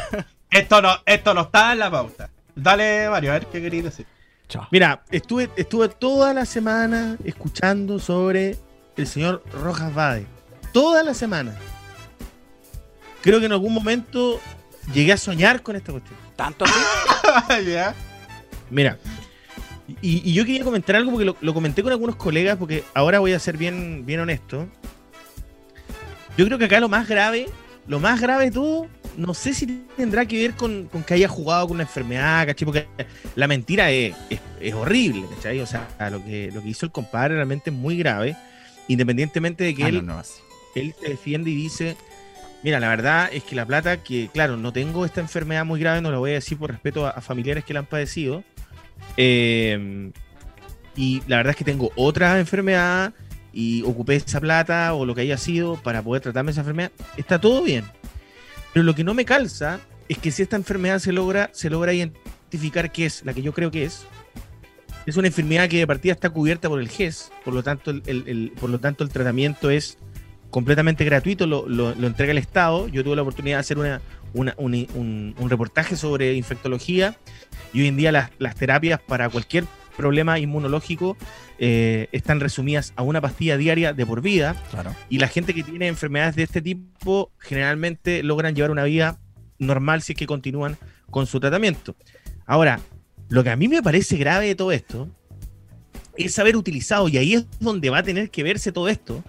esto, no, esto no está en la pauta. Dale, Mario, a ver qué querías decir. Chao. Mira, estuve, estuve toda la semana escuchando sobre el señor Rojas Vade. toda la semana. Creo que en algún momento llegué a soñar con esta cuestión. ¿Tanto así? *laughs* ya. Mira, y, y yo quería comentar algo porque lo, lo comenté con algunos colegas, porque ahora voy a ser bien, bien honesto. Yo creo que acá lo más grave, lo más grave de todo, no sé si tendrá que ver con, con que haya jugado con una enfermedad, ¿cachai? Porque la mentira es, es, es horrible, ¿cachai? O sea, lo que, lo que hizo el compadre realmente es muy grave, independientemente de que Ah, él no, no, así. él se defiende y dice, mira, la verdad es que la plata, que claro, no tengo esta enfermedad muy grave, no lo voy a decir por respeto a, familiares que la han padecido. eh, y la verdad es que tengo otra enfermedad y ocupé esa plata o lo que haya sido para poder tratarme esa enfermedad. Está todo bien. Pero lo que no me calza es que si esta enfermedad se logra, se logra identificar qué es, la que yo creo que es, es una enfermedad que de partida está cubierta por el GES, por lo tanto por lo tanto el tratamiento es completamente gratuito, lo, lo- lo entrega el Estado. Yo tuve la oportunidad de hacer una, una- un, un- un reportaje sobre infectología y hoy en día las, las terapias para cualquier problema inmunológico eh, están resumidas a una pastilla diaria de por vida Claro. y la gente que tiene enfermedades de este tipo generalmente logran llevar una vida normal si es que continúan con su tratamiento. Ahora, lo que a mí me parece grave de todo esto es haber utilizado, y ahí es donde va a tener que verse todo esto,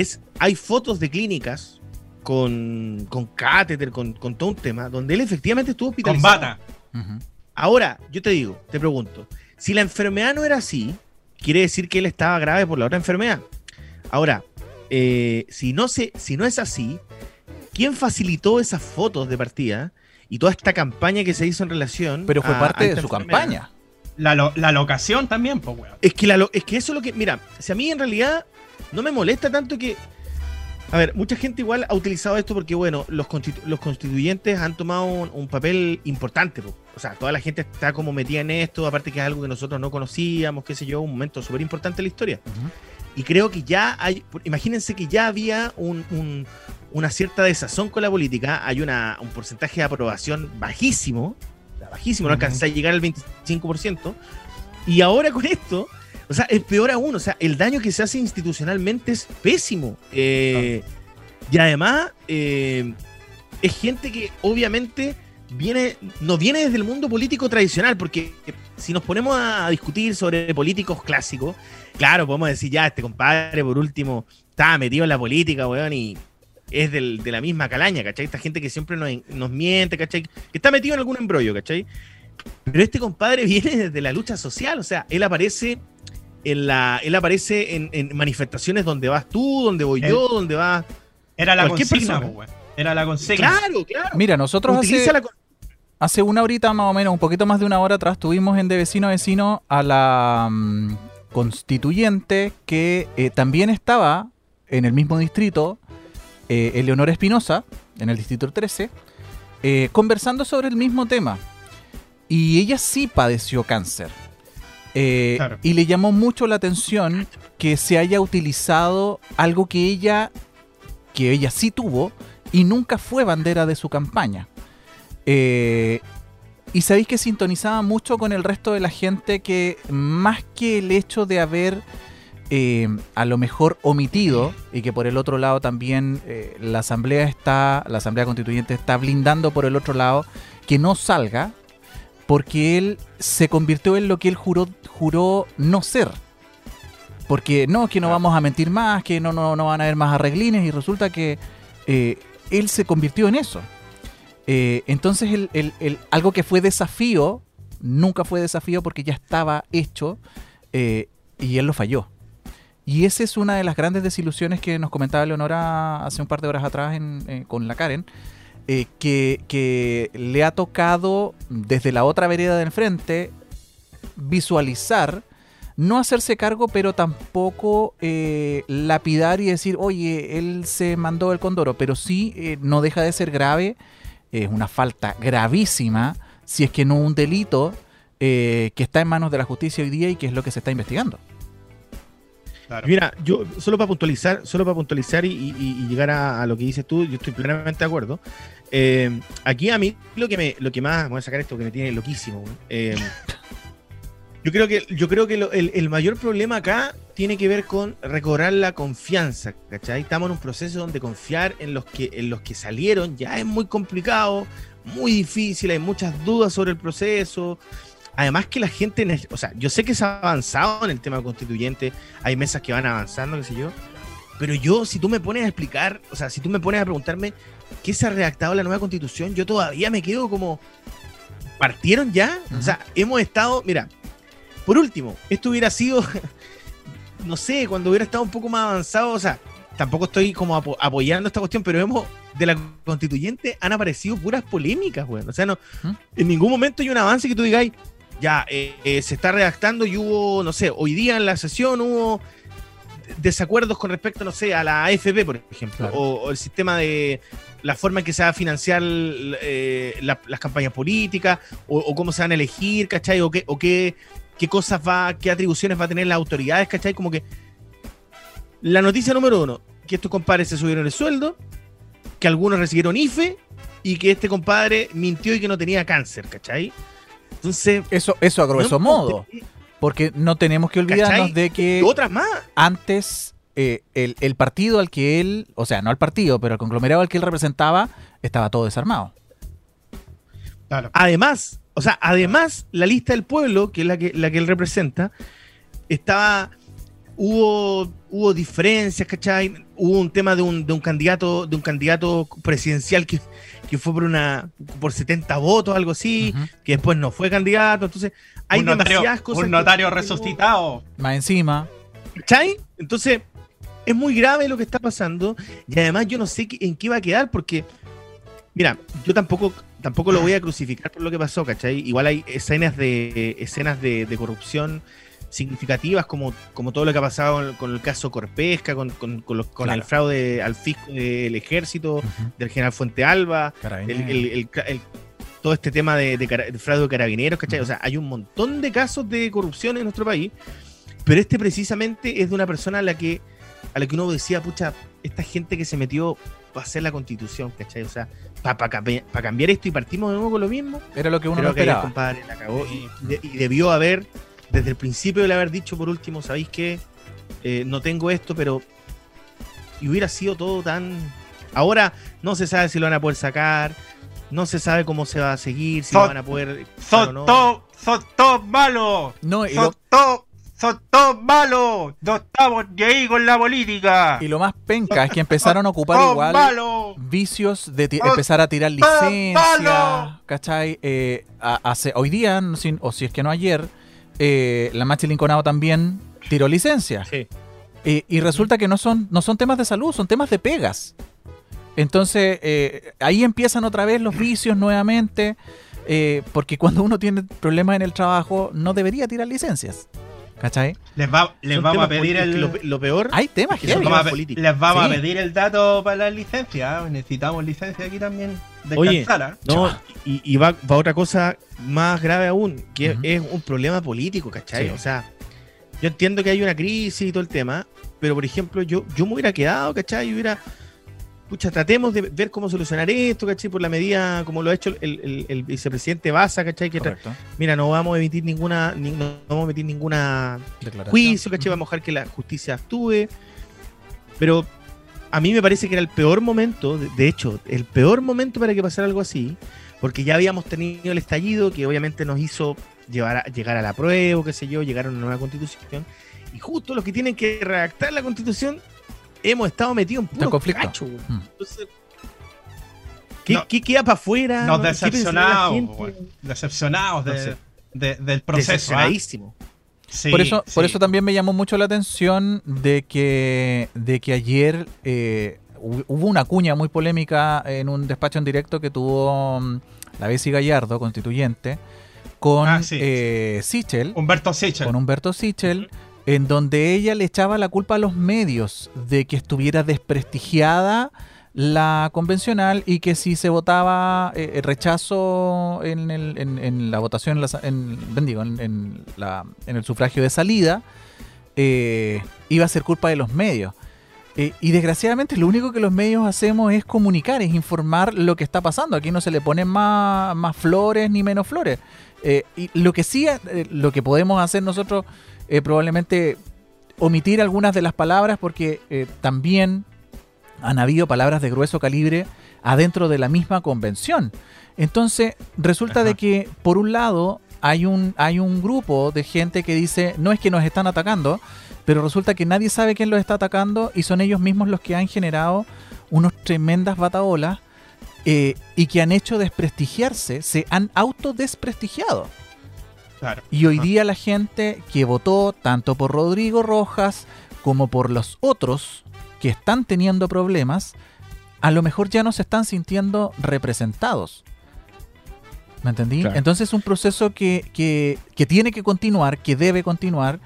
es, hay fotos de clínicas con, con catéter, con, con todo un tema, donde él efectivamente estuvo Con hospitalizado. bata. Ujú. Ahora, yo te digo, te pregunto, si la enfermedad no era así, quiere decir que él estaba grave por la otra enfermedad. Ahora, eh, si, no se, si no es así, ¿quién facilitó esas fotos de partida y toda esta campaña que se hizo en relación? Pero fue a- parte a de su enfermedad? campaña. La, lo- la locación también, pues, weón. Es que, la, es que eso es lo que. Mira, si a mí en realidad no me molesta tanto que. A ver, mucha gente igual ha utilizado esto porque, bueno, los, constitu- los constituyentes han tomado un, un papel importante. po. O sea, toda la gente está como metida en esto, aparte que es algo que nosotros no conocíamos, qué sé yo, un momento súper importante en la historia. Y creo que ya hay. Imagínense que ya había un- un- una cierta desazón con la política. Hay una, un porcentaje de aprobación bajísimo. Bajísimo, no alcanza a llegar al 25%. Y ahora con esto, o sea, es peor aún. O sea, el daño que se hace institucionalmente es pésimo. Eh, Y además, eh, es gente que obviamente viene, no viene desde el mundo político tradicional, porque si nos ponemos a discutir sobre políticos clásicos, claro, podemos decir ya, este compadre por último estaba metido en la política, weón, y es del- de la misma calaña, ¿cachai? Esta gente que siempre nos, nos miente, ¿cachai? Que está metido en algún embrollo, ¿cachai? Pero este compadre *laughs* viene desde la lucha social, o sea, él aparece en la, él aparece en, en manifestaciones donde vas tú, donde voy yo, donde vas. Era la Cualquier consigna, persona. pues. Era la consigna. Claro, claro. Mira, nosotros la hace una horita más o menos, un poquito más de una hora atrás, tuvimos en De Vecino a Vecino a la mm, constituyente que eh, también estaba en el mismo distrito, eh, Eleonora Espinosa, en el distrito 13, eh, conversando sobre el mismo tema. Y ella sí padeció cáncer. Eh, Claro. Y le llamó mucho la atención que se haya utilizado algo que ella, que ella sí tuvo y nunca fue bandera de su campaña. Eh, y sabéis que sintonizaba mucho con el resto de la gente que más que el hecho de haber eh, a lo mejor omitido y que por el otro lado también la asamblea está, la asamblea constituyente está blindando por el otro lado que no salga porque él se convirtió en lo que él juró, juró no ser. Porque no, que no vamos a mentir más, que no, no, no van a haber más arreglines y resulta que eh, él se convirtió en eso. Eh, entonces el- el- el- algo que fue desafío, nunca fue desafío porque ya estaba hecho eh, y él lo falló. Y esa es una de las grandes desilusiones que nos comentaba Leonora hace un par de horas atrás en- con la Karen, eh, que, le ha tocado desde la otra vereda del frente visualizar, no hacerse cargo, pero tampoco eh, lapidar y decir, oye, él se mandó el condoro, pero sí eh, no deja de ser grave, es una falta gravísima, si es que no un delito que está en manos de la justicia hoy día y que es lo que se está investigando. Mira, yo solo para puntualizar, solo para puntualizar y, llegar a, lo que dices tú, yo estoy plenamente de acuerdo. Eh, aquí a mí lo que me, lo que más, voy a sacar esto que me tiene loquísimo. Eh, yo creo que, yo creo que el mayor problema acá tiene que ver con recobrar la confianza, ¿cachai? Estamos en un proceso donde confiar en los que, en los que salieron ya es muy complicado, muy difícil, hay muchas dudas sobre el proceso. Además que la gente, o sea, yo sé que se ha avanzado en el tema constituyente, hay mesas que van avanzando, qué sé yo, pero yo, si tú me pones a explicar, o sea, si tú me pones a preguntarme qué se ha redactado la nueva constitución, yo todavía me quedo como, ¿partieron ya? O sea, hemos estado, mira, por último, esto hubiera sido, *laughs* no sé, cuando hubiera estado un poco más avanzado, o sea, tampoco estoy como apo- apoyando esta cuestión, pero hemos, de la constituyente han aparecido puras polémicas, güey. O sea, no, ¿Mm? en ningún momento hay un avance que tú digáis, ya, eh, eh, se está redactando y hubo, no sé, hoy día en la sesión hubo desacuerdos con respecto, no sé, a la AFP, por ejemplo, Claro. o, o el sistema de la forma en que se va a financiar eh, la- las campañas políticas, o, o cómo se van a elegir, ¿cachai? O qué, o qué, qué cosas va, qué atribuciones va a tener las autoridades, ¿cachai? Como que la noticia número uno, que estos compadres se subieron el sueldo, que algunos recibieron IFE y que este compadre mintió y que no tenía cáncer, ¿cachai? Entonces, Eso, eso a grueso no modo. Porque no tenemos que olvidarnos ¿Cachai? de que otras más. antes eh, el, el partido al que él, o sea, no al partido, pero el conglomerado al que él representaba, estaba todo desarmado. Claro. Además, o sea, además, la lista del pueblo, que es la que, la que él representa, estaba. Hubo, hubo diferencias, ¿cachai? Hubo un tema de un, de un candidato, de un candidato presidencial que, que fue por una por 70 votos, algo así, que después no fue candidato. Entonces, hay un notario, demasiadas cosas. un que- notario resucitado. Más encima, ¿Cachai? Entonces, es muy grave lo que está pasando. Y además, yo no sé qué- en qué va a quedar, porque, mira, yo tampoco, tampoco lo voy a crucificar por lo que pasó, ¿cachai? Igual hay escenas de, escenas de, de corrupción significativas, como, como todo lo que ha pasado con, el caso Corpesca, con, con, con los- con Claro. el fraude al fisco del ejército, del general Fuente Alba, el, el- todo este tema de, de de fraude de carabineros, ¿cachai? O sea, hay un montón de casos de corrupción en nuestro país, pero este precisamente es de una persona a la que, a la que uno decía, pucha, esta gente que se metió para hacer la constitución, ¿cachai? O sea, para cambiar esto y partimos de nuevo con lo mismo, Era lo que uno creo no que ahí el esperaba. compadre la cagó y, de- y debió haber, desde el principio de haber dicho por último, ¿sabéis qué? Eh, no tengo esto, pero... Y hubiera sido todo tan... Ahora no se sabe si lo van a poder sacar, no se sabe cómo se va a seguir, si Son- lo van a poder... Son no. todos, son todos malos. No, y Son lo, todos, son todos malos. No estamos ni ahí con la política. y lo más penca es que empezaron a ocupar Son igual malos. vicios de empezar a tirar ¡Oh, licencias, malo! ¿cachai? Eh, a- hace, hoy día, no si- o si es que no ayer, eh, la Machi Linconado también tiró licencia. Sí. Eh, y resulta que no son, no son temas de salud, son temas de pegas. Entonces, eh, ahí empiezan otra vez los vicios nuevamente, eh, porque cuando uno tiene problemas en el trabajo, no debería tirar licencias. ¿Cachai? Les, va, les vamos a pedir el. Lo, lo peor... Hay temas Que que son les vamos, a, temas políticos. les vamos Sí. a pedir el dato para la licencia. ¿eh? Necesitamos licencia aquí también. De Oye, Calzara. No, y, y va, va otra cosa más grave aún, que es un problema político, ¿cachai? Sí. O sea, yo entiendo que hay una crisis y todo el tema, pero por ejemplo, yo, yo me hubiera quedado, ¿cachai? Y hubiera, pucha, tratemos de ver cómo solucionar esto, ¿cachai? Por la medida, como lo ha hecho el, el- el vicepresidente Baza, ¿cachai? Que mira, no vamos a emitir ninguna, ni- no vamos a emitir ninguna juicio, ¿cachai? Vamos a dejar que la justicia actúe. Pero a mí me parece que era el peor momento, de, de hecho, el peor momento para que pasara algo así, porque ya habíamos tenido el estallido que obviamente nos hizo llevar a- llegar a la prueba, qué sé yo, llegar a una nueva constitución. Y justo los que tienen que redactar la constitución hemos estado metidos en puro conflicto. cacho. Mm. Entonces, ¿qué, No- qué queda para afuera? Nos. Decepcionados de- No sé. de- del proceso. ¿ah? Decepcionadísimo. Sí, por eso, por eso también me llamó mucho la atención de que, de que ayer eh, hu- hubo una cuña muy polémica en un despacho en directo que tuvo mm, la Bessie Gallardo, constituyente, con Ah, sí. eh, Sichel, Humberto Sichel. con Humberto Sichel, en donde ella le echaba la culpa a los medios de que estuviera desprestigiada la convencional y que si se votaba eh, rechazo en, el- en- la votación, en, la en- la- el sufragio de salida, eh, iba a ser culpa de los medios. Eh, y desgraciadamente lo único que los medios hacemos es comunicar, es informar lo que está pasando. Aquí no se le ponen más, más flores ni menos flores. Eh, y lo que sí, eh, lo que podemos hacer nosotros eh, probablemente omitir algunas de las palabras porque eh, también han habido palabras de grueso calibre adentro de la misma convención. Entonces, resulta Ajá. de que, por un lado, hay un, hay un grupo de gente que dice, no es que nos están atacando, pero resulta que nadie sabe quién los está atacando y son ellos mismos los que han generado unos tremendas bataolas eh, y que han hecho desprestigiarse, se han autodesprestigiado. Claro. Y hoy Ajá. día la gente que votó tanto por Rodrigo Rojas como por los otros que están teniendo problemas, a lo mejor ya no se están sintiendo representados. ¿Me entendí? Claro. Entonces es un proceso que, que- que tiene que continuar, que debe continuar.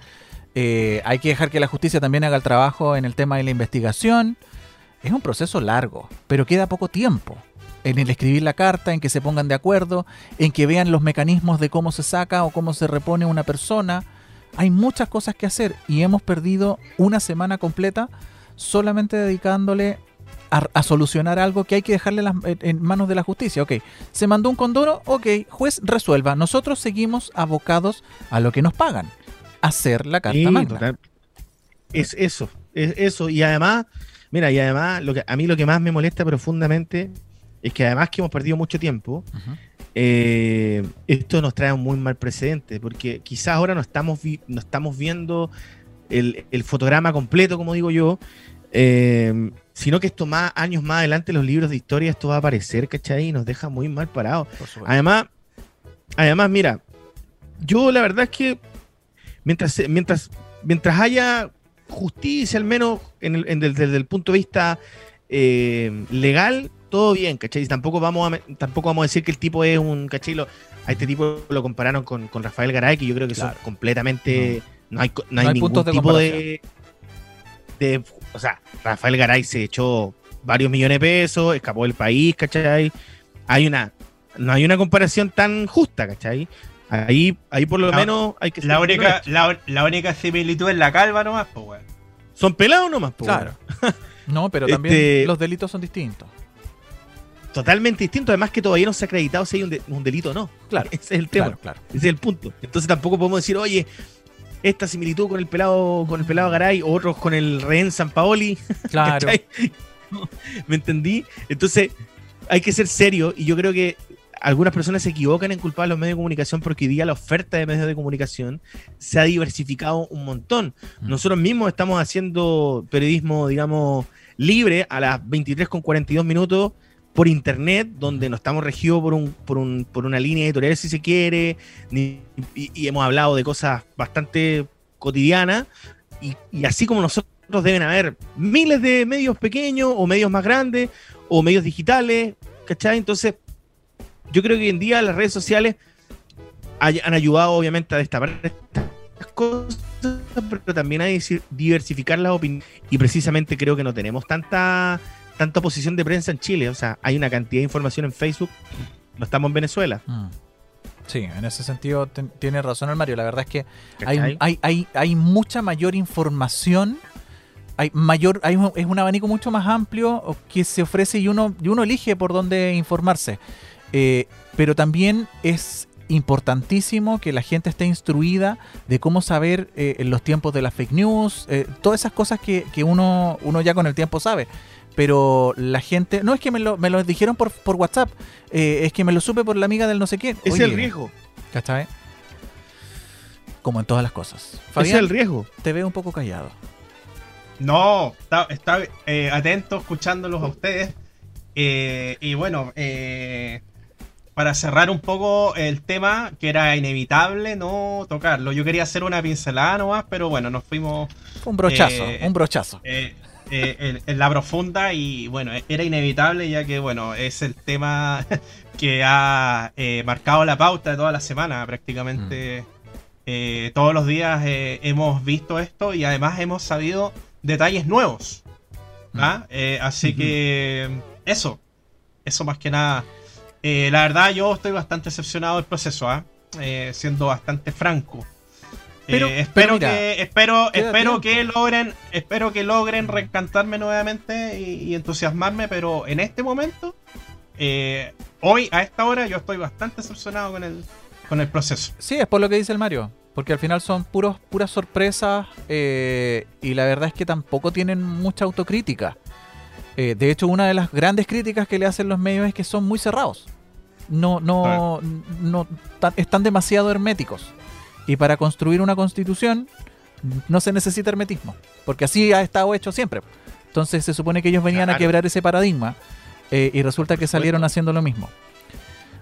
Eh, hay que dejar que la justicia también haga el trabajo en el tema de la investigación. Es un proceso largo, pero queda poco tiempo en el escribir la carta, en que se pongan de acuerdo, en que vean los mecanismos de cómo se saca o cómo se repone una persona. Hay muchas cosas que hacer y hemos perdido una semana completa solamente dedicándole a, a solucionar algo que hay que dejarle las- en, manos de la justicia. Ok, se mandó un condoro, ok, juez resuelva. Nosotros seguimos abocados a lo que nos pagan, hacer la carta Sí, magna. Es eso, es eso. Y además, mira, y además, lo que, a mí lo que más me molesta profundamente es que además que hemos perdido mucho tiempo, eh, esto nos trae un muy mal precedente, porque quizás ahora no estamos, vi- no estamos viendo el, el fotograma completo, como digo yo, eh, sino que esto más años más adelante, los libros de historia, esto va a aparecer, ¿cachai? Y nos deja muy mal parados. Además, además, mira, yo la verdad es que mientras, mientras, mientras haya justicia, al menos en el- en el- desde el punto de vista eh, legal, todo bien, ¿cachai? Tampoco vamos, a, tampoco vamos a decir que el tipo es un, ¿cachai? Lo- a este tipo lo compararon con, con Rafael Garay, que yo creo que Claro. son completamente... No, hay, co- no No hay hay ningún puntos de tipo de, de... O sea, Rafael Garay se echó varios millones de pesos, escapó del país, ¿cachai? Hay una... No hay una comparación tan justa, ¿cachai? Ahí, ahí por lo La- menos hay que La única, la, la única similitud es la calva nomás, pues, weón. Son pelados nomás, po, Claro. *laughs* No, pero también Este- los delitos son distintos. Totalmente distinto, además que todavía no se ha acreditado si hay un, de- un delito o no. Claro, *laughs* Ese es el tema. Claro, claro. Ese es el punto. Entonces tampoco podemos decir, oye, esta similitud con el pelado, con el pelado Garay, o otros con el rehén San Paoli. *laughs* Claro. ¿Me entendí? Entonces, hay que ser serio, y yo creo que algunas personas se equivocan en culpar a los medios de comunicación porque hoy día la oferta de medios de comunicación se ha diversificado un montón. Mm. Nosotros mismos estamos haciendo periodismo, digamos, libre a las 23 con 42 minutos por internet, donde no estamos regidos por, un, por, un, por una línea editorial, si se quiere, y, hemos hablado de cosas bastante cotidianas, y, así como nosotros deben haber miles de medios pequeños o medios más grandes o medios digitales, ¿cachai? Entonces, yo creo que hoy en día las redes sociales han ayudado obviamente a destapar estas cosas, pero también a diversificar las opiniones. Y precisamente creo que no tenemos tanta, tanta oposición de prensa en Chile. O sea, hay una cantidad de información en Facebook. No estamos en Venezuela. Mm. Sí, en ese sentido ten- tiene razón el Mario. La verdad es que hay, hay, hay, hay mucha mayor información. Hay mayor, hay un, es un abanico mucho más amplio que se ofrece y uno, y uno elige por dónde informarse. Eh, pero también es importantísimo que la gente esté instruida de cómo saber eh, en los tiempos de las fake news, eh, todas esas cosas que, que uno, uno ya con el tiempo sabe. Pero la gente, no es que me lo, me lo dijeron por, por WhatsApp, eh, es que me lo supe por la amiga del no sé qué. Es Oye, el riesgo. ¿Cachai? Como en todas las cosas. Ese es Fabián, el riesgo. te veo un poco callado. No, está, está, eh, atento escuchándolos a ustedes. Eh, y bueno, eh, para cerrar un poco el tema, que era inevitable no tocarlo. Yo quería hacer una pincelada nomás, pero bueno, nos fuimos un brochazo, Eh, un brochazo. Eh, en, en la profunda y bueno, era inevitable ya que bueno, es el tema *laughs* que ha eh, marcado la pauta de toda la semana prácticamente. Eh, todos los días hemos visto esto y además hemos sabido detalles nuevos. ¿ah? Eh, así que eso, eso más que nada. La verdad yo estoy bastante decepcionado del proceso, ¿ah? Siendo bastante franco. Pero- Eh, espero pero que espero espero tiempo. que logren espero que logren reencantarme nuevamente y, y entusiasmarme pero en este momento eh, hoy a esta hora yo estoy bastante decepcionado con el con el proceso Sí, es por lo que dice el Mario. Porque al final son puros, puras sorpresas eh, y la verdad es que tampoco tienen mucha autocrítica. De hecho, una de las grandes críticas que le hacen los medios es que son muy cerrados. No, no, no están demasiado herméticos. Y para construir una constitución no se necesita hermetismo, porque así ha estado hecho siempre. Entonces se supone que ellos venían a quebrar ese paradigma eh, y resulta que salieron haciendo lo mismo.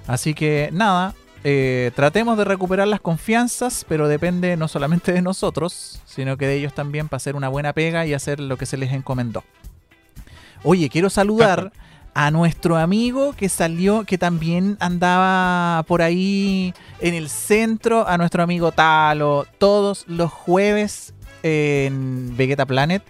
Así que nada, eh, tratemos de recuperar las confianzas, pero depende no solamente de nosotros, sino que de ellos también para hacer una buena pega y hacer lo que se les encomendó. Oye, quiero saludar a nuestro amigo que salió, que también andaba por ahí en el centro, a nuestro amigo Talo, todos los jueves en Vegeta Planet.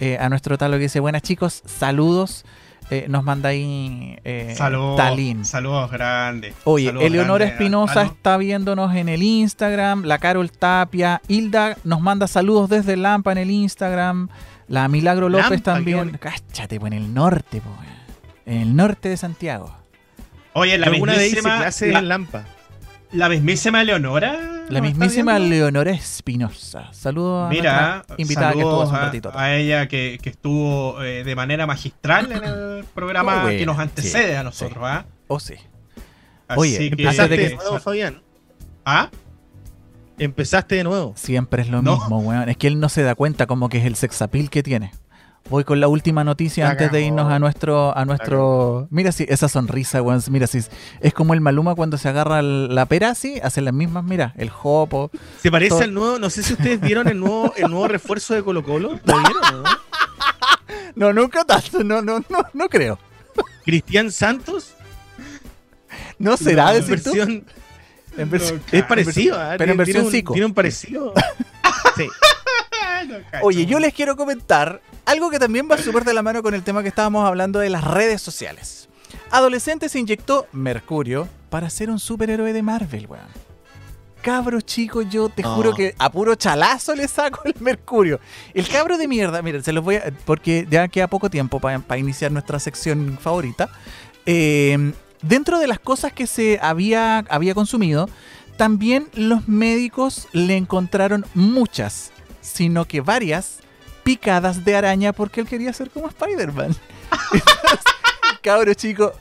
eh, a nuestro Talo que dice, buenas chicos, saludos. eh, nos manda ahí eh, Saludos. Talín. Saludos grandes. Oye, Saludos Eleonora Espinosa está viéndonos en el Instagram, la Carol Tapia, Hilda nos manda saludos desde Lampa en el Instagram, la Milagro López Lampa, también. Cáchate, pues en el norte, pues. En el norte de Santiago. Oye, la alguna vez hice mismísima, clase la, en Lampa. la mismísima Eleonora. La ¿nos está mismísima? Leonora Espinosa. Saludos a nuestra invitada que estuvo hace un a- ratito. a, ella que, que estuvo eh, de manera magistral en el *laughs* programa que nos antecede sí, a nosotros, ¿ah? Oh, sí. Así Oye, que- empezaste de de que- nuevo, Fabián. ¿Ah? Empezaste de nuevo. Siempre es lo No. mismo, weón. Es que él no se da cuenta como que es el sexapil que tiene. Voy con la última noticia La antes de irnos a nuestro, a nuestro. Mira si esa sonrisa, weón. Mira si es como el Maluma cuando se agarra el- la pera así, hace las mismas, mira, el jopo. Se parece Todo- al nuevo, no sé si ustedes vieron el nuevo, el nuevo refuerzo de Colo Colo. ¿Lo vieron o no? *laughs* No, nunca tanto, no, no, no, no creo. Cristian Santos, No será No, decir tú. versión, En vers- No, es parecido. pero en Tiene- versión tiene un- psico. Tiene un parecido. *laughs* Sí. *laughs* Oye, yo les quiero comentar algo que también va súper de la mano con el tema que estábamos hablando de las redes sociales. Adolescente se inyectó mercurio para ser un superhéroe de Marvel, weón. Cabro chico, yo te juro que a puro chalazo le saco el mercurio. El cabro de mierda, miren, se los voy a. Porque ya queda poco tiempo para iniciar nuestra sección favorita. Eh, dentro de las cosas que se había, había consumido, también los médicos le encontraron muchas, sino que varias picadas de araña porque él quería ser como Spider-Man. *laughs* Cabro chico,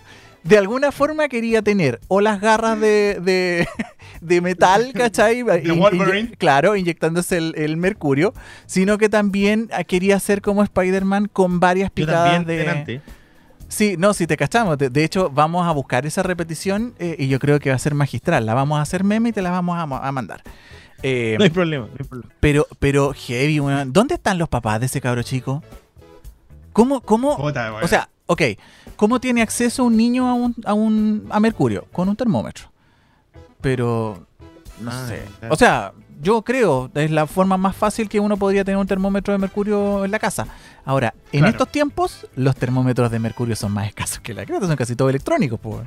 de alguna forma quería tener o las garras de, de, de metal, ¿cachai? In- Wolverine. inye- claro, inyectándose el, el mercurio, sino que también quería ser como Spider-Man con varias picadas de... delante. Sí, no, si te cachamos. De, de hecho, vamos a buscar esa repetición eh, y yo creo que va a ser magistral. La vamos a hacer meme y te la vamos a mandar. Eh, No hay problema, no hay problema. pero, pero, heavy, weón. ¿Dónde están los papás de ese cabro chico? ¿Cómo, cómo? O sea, ok. ¿Cómo tiene acceso un niño a un, a un a mercurio? Con un termómetro. Pero, no Ah, sé. claro. O sea, yo creo, es la forma más fácil que uno podría tener un termómetro de mercurio en la casa. Ahora, en Claro. estos tiempos, los termómetros de mercurio son más escasos que la creta, son casi todos electrónicos, pues.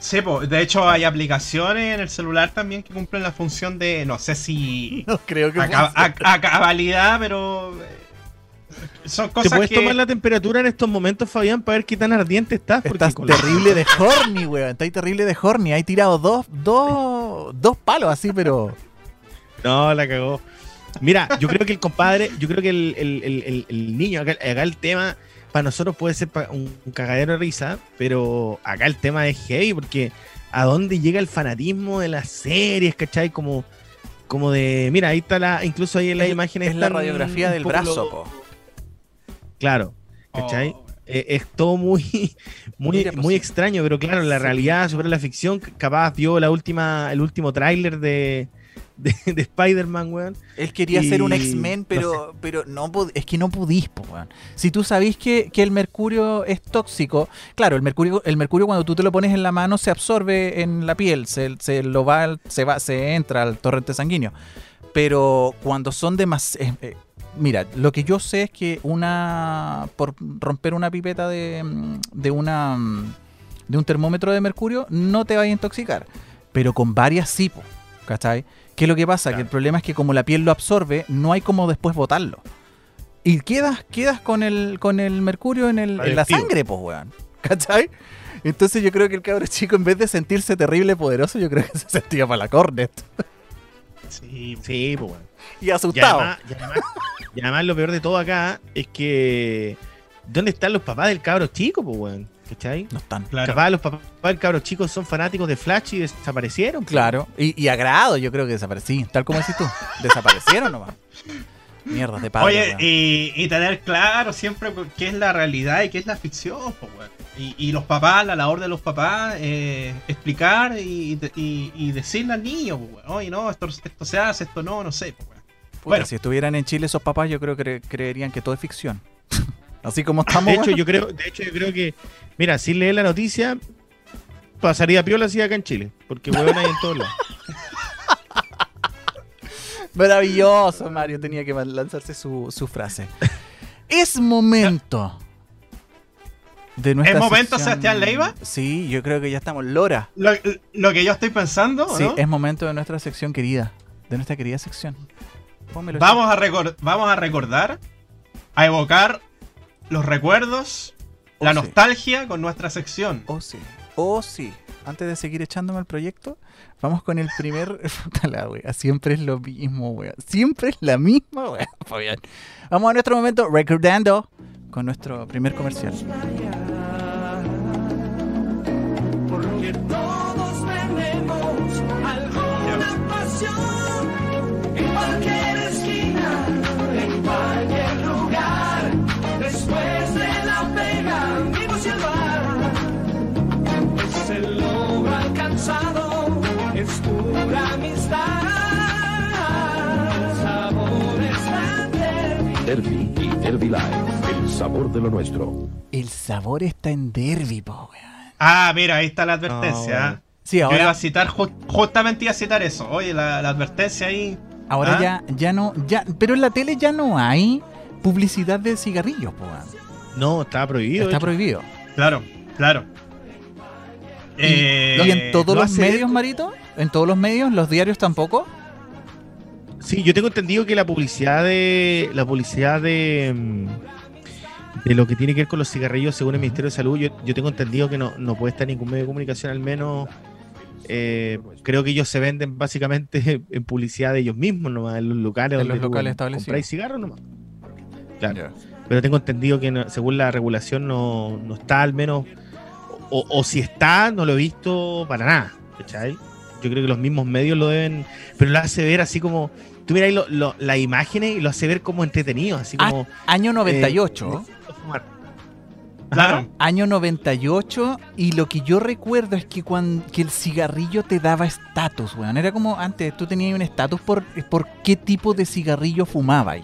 Sí, po, de hecho hay aplicaciones en el celular también que cumplen la función de, no sé si *laughs* No creo que a, ca- a- a cabalidad, pero eh, son ¿Te cosas puedes que... tomar la temperatura en estos momentos, Fabián, para ver qué tan ardiente estás? Porque Estás la- terrible *laughs* de horny, weón. Estás terrible de horny. Hay tirado dos, dos, dos palos así, pero. No, la cagó. Mira, yo creo que el compadre, yo creo que el, el- el- el- el niño, acá, acá el tema, para nosotros puede ser un, un cagadero de risa, pero acá el tema es heavy, porque a dónde llega el fanatismo de las series, ¿cachai? Como, como de, mira, ahí está la, incluso ahí en las es, imágenes es la radiografía del poco brazo, po. Claro, ¿cachai? Oh, Eh, es todo muy, *laughs* muy, Mira, pues, muy extraño, pero claro, la Sí. realidad sobre la ficción, capaz vio la última, el último tráiler de, de, *laughs* de Spider-Man, weón. Él quería ser un X-Men, no pero, pero no es que no pudís, po, weón. Si tú sabís que, que el mercurio es tóxico, claro, el mercurio, el mercurio cuando tú te lo pones en la mano se absorbe en la piel, se, se lo va, se va, se entra al torrente sanguíneo. Pero cuando son demasiado mira, lo que yo sé es que una por romper una pipeta de, mm, de una mm, de un termómetro de mercurio no te va a intoxicar, pero con varias sí, po, ¿cachai? ¿Qué es lo que pasa? Que Claro. el problema es que como la piel lo absorbe, no hay como después botarlo. Y quedas, quedas con el, con el mercurio en, el, en la sangre, pues, weón. *laughs* ¿Cachai? Entonces yo creo que el cabro chico, en vez de sentirse terrible poderoso, yo creo que se sentía para la cornet. Sí, Sí, pues bueno. Y Y asustado. además, y además- y además lo peor de todo acá es que. ¿Dónde están los papás del cabro chico, pues, weón? ¿Cachai? No están. claro. Capaz los papás del cabro chico son fanáticos de Flash y desaparecieron. pues. Claro. Y, y agrado, yo creo que desaparecí. Tal como decís tú. *laughs* Desaparecieron nomás. Mierdas de padre. Oye, y, y tener claro siempre qué es la realidad y qué es la ficción, pues, weón. Y, y los papás, la labor de los papás, eh, explicar y, y- y decirle al niño, pues, weón, oye, no, esto, esto se hace, esto no, no sé, pues, weón. Puta, bueno. si estuvieran en Chile esos papás, yo creo que cre- creerían que todo es ficción. *laughs* Así como estamos. De hecho, yo creo, de hecho, yo creo que, mira, sin leer la noticia, pasaría piola así acá en Chile. Porque weón hay en todos lados. *laughs* Maravilloso, Mario. Tenía que lanzarse su, su frase. Es momento. De nuestra ¿Es momento, sección- Sebastián Leiva? Sí, yo creo que ya estamos. Lora. Lo, lo que yo estoy pensando, ¿o Sí, ¿no? es momento de nuestra sección querida. De nuestra querida sección. Pónmelo, Vamos a, vamos a recordar, a evocar los recuerdos, Oh, la sí. nostalgia con nuestra sección. Oh, sí. Oh, sí. Antes de seguir echándome al proyecto, vamos con el primer. *laughs* Puta la wea. Siempre es lo mismo, wea. Siempre es la misma, wea. *laughs* Fabián. Vamos a nuestro momento recordando con nuestro primer comercial. Porque todos tenemos alguna pasión en cualquier esquina, en cualquier lugar. Derby y Derby Live, el sabor de lo nuestro. El sabor está en Derby, po, wea. Ah, mira, ahí está la advertencia. No, ¿ah? Sí, Yo iba ahora, a citar, ju- justamente iba a citar eso. Oye, la, la advertencia ahí. ahora ¿Ah? ya, ya no. ya Pero en la tele ya no hay publicidad de cigarrillos, po. No, estaba prohibido. Está hecho. prohibido. Claro, claro. ¿Y, Eh, y en todos lo los medios, Marito? ¿En todos los medios? ¿Los diarios tampoco? Sí, yo tengo entendido que la publicidad de. La publicidad de. mm, De lo que tiene que ver con los cigarrillos, según el Ministerio de Salud, yo, yo tengo entendido que no, no puede estar en ningún medio de comunicación, al menos. eh, creo que ellos se venden básicamente *laughs* en publicidad de ellos mismos, nomás, en los locales En los locales establecidos. compráis cigarros nomás. Claro. Pero tengo entendido que no- según la regulación no, no está al menos, o, o si está, no lo he visto para nada. ¿cachai? Yo creo que los mismos medios lo deben, pero lo hace ver así como, tú miras lo- lo- las imágenes y lo hace ver como entretenido, así Ah, como... Año eh, 98. necesito fumar. Claro. Año 98 y lo que yo recuerdo es que cuando que el cigarrillo te daba estatus, weón. Era como antes, tú tenías un estatus por, por qué tipo de cigarrillo fumabas.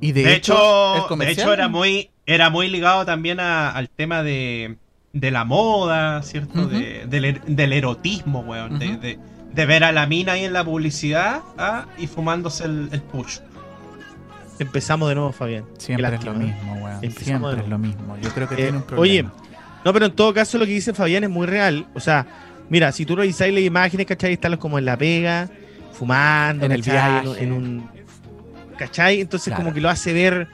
Y de, De, hecho, hecho, el de hecho era muy, era muy ligado también a- al tema de, de la moda, ¿cierto? De- del, er- del erotismo, weón. de, de- de ver a la mina ahí en la publicidad ah, y fumándose el, el push. Empezamos de nuevo, Fabián. Siempre es lo mismo, weón. Empezamos Siempre es lo mismo. Yo creo que Eh, tiene un problema. oye, no, pero en todo caso lo que dice Fabián es muy real. O sea, mira, si tú revisáis las imágenes, ¿cachai? Están como en la pega, fumando, En el viaje. En un... ¿Cachai? Entonces Claro. como que lo hace ver,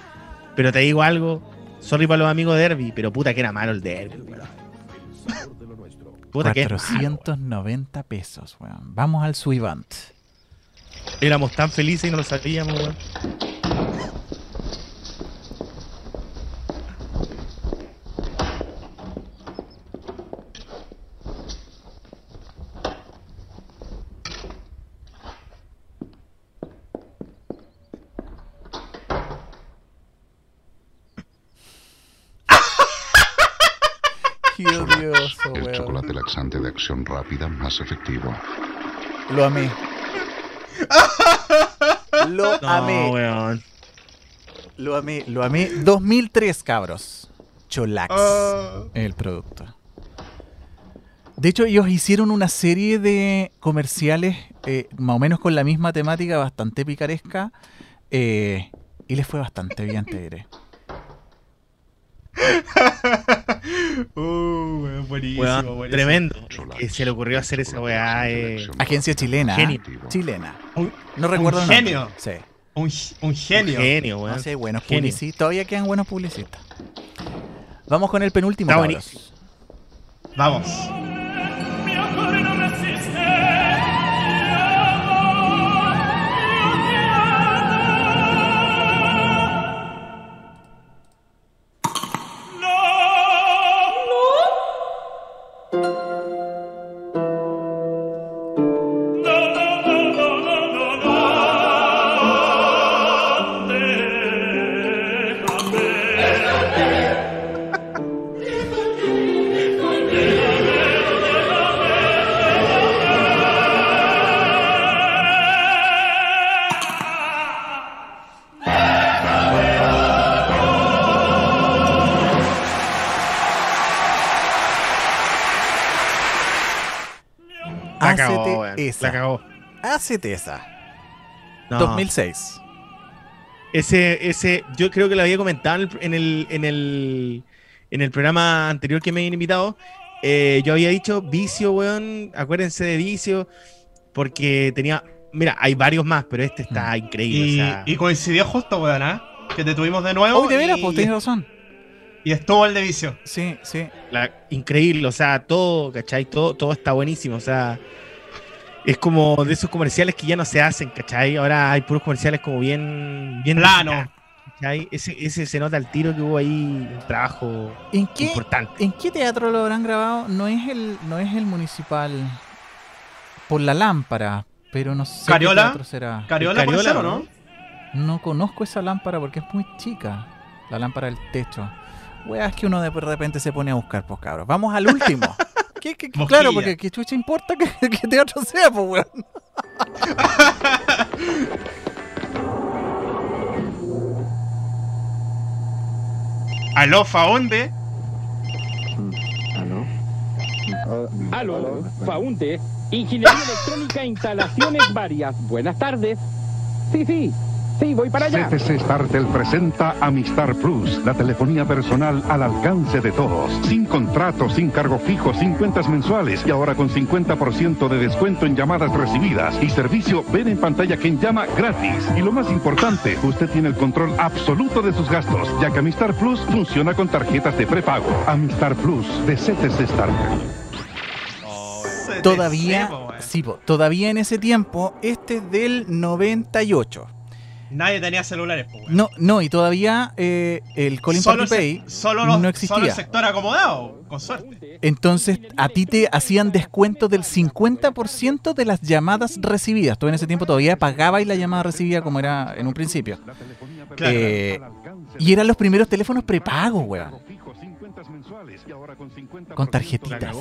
pero te digo algo, sorry para los amigos de Derby, pero puta que era malo el Derby, weón. Puta que es malo, 490 pesos, weón. Vamos al Suivant. Éramos tan felices y no lo sabíamos, weón. Qué odioso, El weón. chocolate laxante de acción rápida más efectivo. Lo amé. Lo No, amé. weón. Lo amé. Lo amé. 2003, cabros. Cholax. Ah. El producto. De hecho, ellos hicieron una serie de comerciales, eh, más o menos con la misma temática, bastante picaresca. eh, y les fue bastante bien, te diré. *laughs* *laughs* Uh, weón, buenísimo, Weón, buenísimo. tremendo. Que se le ocurrió hacer esa weá. eh. Agencia chilena. Genio. Chilena. Un, No recuerdo el nombre. genio. Sí. un, un genio. Genio, weón. No sé, buenos Genio. publicistas. Todavía quedan buenos publicistas. Vamos con el penúltimo. Vamos. Esa. La cagó. Hacete esa. No. 2006. Ese, ese, yo creo que lo había comentado en el, en el, en el programa anterior que me habían invitado. Eh, yo había dicho vicio, weón. Acuérdense de vicio. Porque tenía. Mira, hay varios más, pero este está increíble. Y, o sea, y coincidió justo, weón, ¿ah? Que te tuvimos de nuevo. Oh, de veras, y, pues tienes razón. y estuvo el de vicio. Sí, sí. la- increíble, o sea, todo, ¿cachai? Todo, todo está buenísimo, o sea. Es como de esos comerciales que ya no se hacen, ¿cachai? Ahora hay puros comerciales como bien. bien Plano. ¿cachai? Ese, ese se nota al tiro que hubo ahí un trabajo ¿En qué, importante. ¿En qué teatro lo habrán grabado? No es el, no es el municipal. Por la lámpara. Pero no sé ¿Cariola? qué teatro será. Cariola, puede Cariola, ser, ¿o no? No conozco esa lámpara porque es muy chica. La lámpara del techo. Weas que uno de repente se pone a buscar, pues cabros. Vamos al último. *laughs* ¿Qué, qué- qué- Mosquilla. claro, porque qué chucha importa que, *laughs* que teatro sea, pues weón. *laughs* Aló, Faonde. Aló, Faunde, Ingeniería Electrónica, *laughs* instalaciones varias. Buenas tardes. Sí, sí, sí, voy para allá. CTC Startel presenta Amistar Plus, la telefonía personal al alcance de todos. Sin contrato, sin cargo fijo, sin cuentas mensuales y ahora con 50% de descuento en llamadas recibidas y servicio ven en pantalla quien llama gratis. Y lo más importante, usted tiene el control absoluto de sus gastos, ya que Amistar Plus funciona con tarjetas de prepago. Amistar Plus de CTC Startel. Todavía, sí, todavía en ese tiempo, este es del 98. Nadie tenía celulares, pues, weón. No, no, y todavía eh, el Colin solo, Party solo, los- no solo existía. el sector acomodado, con suerte. Entonces, a ti te hacían descuento del 50% de las llamadas recibidas. Tú en ese tiempo todavía pagabas la llamada recibida como era en un principio. Claro. Eh, y eran los primeros teléfonos prepago, weón. Con tarjetitas.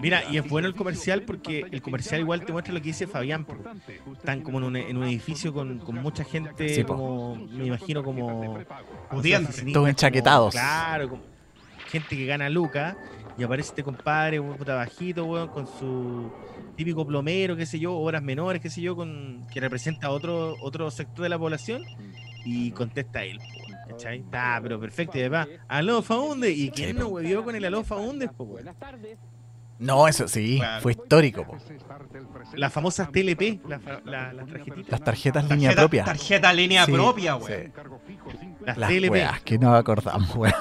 Mira, y es bueno el comercial porque el comercial igual te muestra lo que dice Fabián. Están como en un, en un edificio con, con mucha gente, Sí, como, me imagino como... Pudiente. oficinistas, Todos como- enchaquetados. Claro, como gente que gana lucas y aparece este compadre, un puta bajito, weón, con su típico plomero, qué sé yo, horas menores, qué sé yo, con que representa otro, otro sector de la población y contesta él, ¿cachai? Está, pero perfecto, y además, aló Faunde, ¿y quién no huevió con el aló Faunde, po, weón? No, eso sí, Claro. fue histórico. po. Las famosas TLP, las, fa- la- las tarjetitas. Las tarjetas línea Tarjeta, propia. tarjeta línea Sí, propia, sí. weón. Las Las TLP. weas que no acordamos, weón.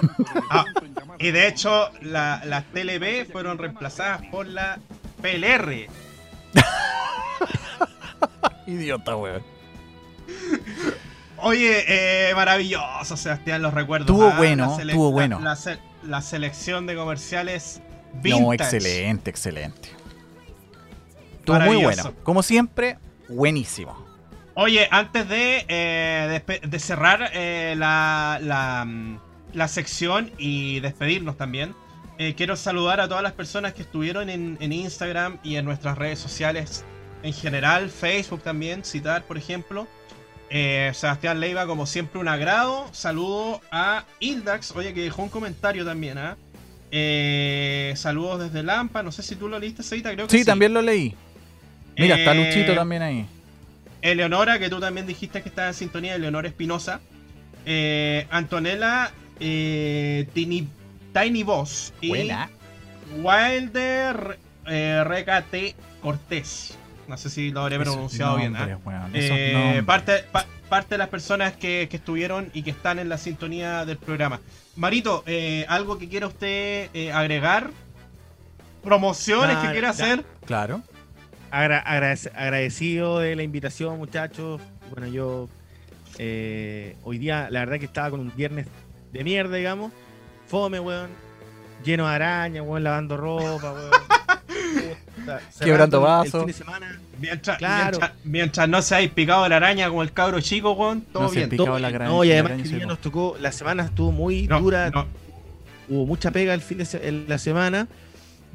Ah, *laughs* y de hecho, la- las TLB fueron reemplazadas por la PLR. *laughs* Idiota, weón. *laughs* Oye, eh, maravilloso, Sebastián, los recuerdos. Tuvo ah, bueno, tuvo bueno. La, se- la selección de comerciales vintage. No, excelente, excelente. Estuvo muy bueno. Como siempre, buenísimo. Oye, antes de, eh, de cerrar eh, la, la, mm, la sección y despedirnos también, eh, quiero saludar a todas las personas que estuvieron en, en Instagram y en nuestras redes sociales en general, Facebook también, citar por ejemplo. Eh, Sebastián Leiva, como siempre, un agrado. Saludo a Ildax, oye, que dejó un comentario también, ¿ah? Eh, saludos desde Lampa, no sé si tú lo leíste, Seita, creo que sí. Sí, también lo leí. Mira, está Eh, Luchito también ahí. Eleonora, que tú también dijiste que está en sintonía, Eleonora Espinosa. Eh, Antonella Tini, Tiny Boss. Y Buena. Wilder eh, Recate Cortés. No sé si lo habré Esos pronunciado bien. nombres, ¿ah? Eh, parte, pa- parte de las personas que, que estuvieron y que están en la sintonía del programa. Marito, eh, ¿algo que quiera usted eh, agregar? ¿Promociones Nah, que quiera ya. hacer? Claro. Agra- agradec- agradecido de la invitación, muchachos. Bueno, yo eh, hoy día, la verdad que estaba con un viernes de mierda, digamos. Fome, weón. Lleno de arañas, weón, lavando ropa, weón. Quebrando vasos. Mientras, Claro. mientras, mientras no se hayáis picado la araña como el cabro chico, weón, todo No se bien. Picado todo la bien. gran- no, y la además araña que se hoy día pegó. nos tocó, la semana estuvo muy No, dura, no, hubo mucha pega el fin de se- la semana.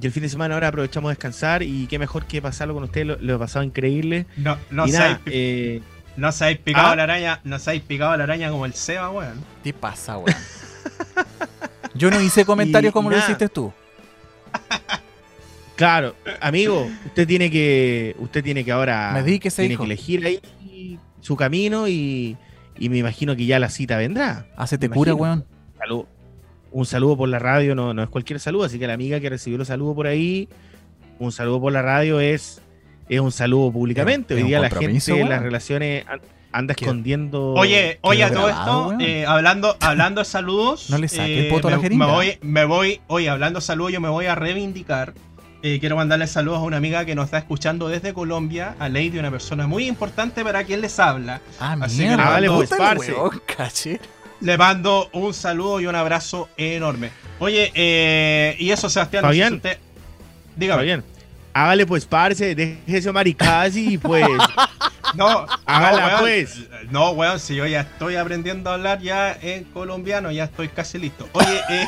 Y el fin de semana ahora aprovechamos de descansar y qué mejor que pasarlo con ustedes, lo, lo he pasado increíble. no, no y se nada, eh, no se hayáis picado ¿Ah? la araña, no se picado la araña como el Seba, weón. ¿Qué pasa, weón? Yo no hice *laughs* comentarios Y- como y lo hiciste tú. *laughs* Claro, amigo, usted tiene que, usted tiene que ahora Medíquese, tiene hijo. que elegir ahí su camino y, y me imagino que ya la cita vendrá. Hacete Me cura, weón. Salud. Un saludo por la radio no, no es cualquier saludo, así que la amiga que recibió los saludos por ahí, un saludo por la radio es, es un saludo públicamente. Hoy día la gente en weón. las relaciones an- anda escondiendo. Oye, oye, a todo grabado, esto, eh, hablando, hablando de saludos. No le saque el eh, poto a la me- jeringa. Me voy, me voy, oye, hablando de saludos, yo me voy a reivindicar. Eh, quiero mandarle saludos a una amiga que nos está escuchando desde Colombia, a Lady, una persona muy importante para quien les habla. Ah, Así que mierda. le puta el parce. weón, caché. Le mando un saludo y un abrazo enorme. Oye, eh, y eso, Sebastián, no sé Fabián. si usted- Está Dígame. bien. Hágale pues, parce, déjese maricasi y *laughs* pues. No, Hágala, no, weón. pues. No, weón, si yo ya estoy aprendiendo a hablar ya en colombiano, ya estoy casi listo. Oye, eh,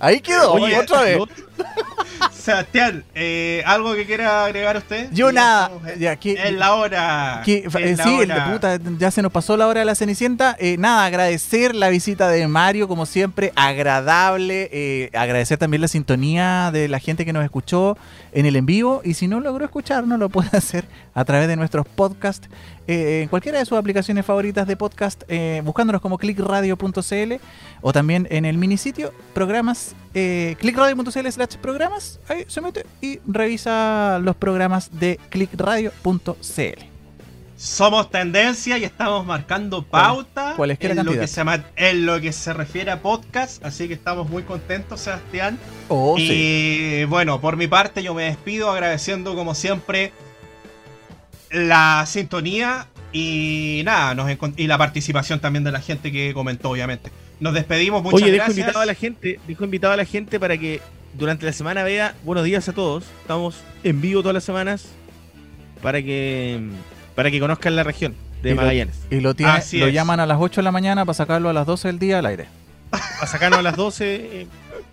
Ahí quedó, *laughs* Oye, otra vez. yo- *laughs* Sebastián, eh, ¿algo que quiera agregar usted? Yo nada. en- Ya, que- En la hora. Que, en eh, la sí, el de hora. puta, ya se nos pasó la hora de la Cenicienta. Eh, nada, agradecer la visita de Mario, como siempre, agradable. eh, agradecer también la sintonía de la gente que nos escuchó en el en vivo. Y si no logró escucharnos, lo puede *laughs* hacer a través de nuestros podcasts eh, en cualquiera de sus aplicaciones favoritas de podcast, eh, buscándonos como clickradio.cl o también en el minisitio programas, eh, clickradio.cl slash programas. Ahí se mete y revisa los programas de clickradio.cl. Somos tendencia y estamos marcando pauta cualesquiera en, lo que se ma- en lo que se refiere a podcast. Así que estamos muy contentos, Sebastián. Oh, y sí. bueno, por mi parte yo me despido agradeciendo como siempre la sintonía y nada, nos y la participación también de la gente que comentó, obviamente. Nos despedimos, muchas Oye, dejo gracias. invitado a la gente, dejo invitado a la gente para que durante la semana vea Buenos días a todos. Estamos en vivo todas las semanas para que para que conozcan la región de Y lo- Magallanes. Y lo, tiene, Así lo es. llaman a las 8 de la mañana para sacarlo a las 12 del día al aire. A sacarnos a las 12. eh,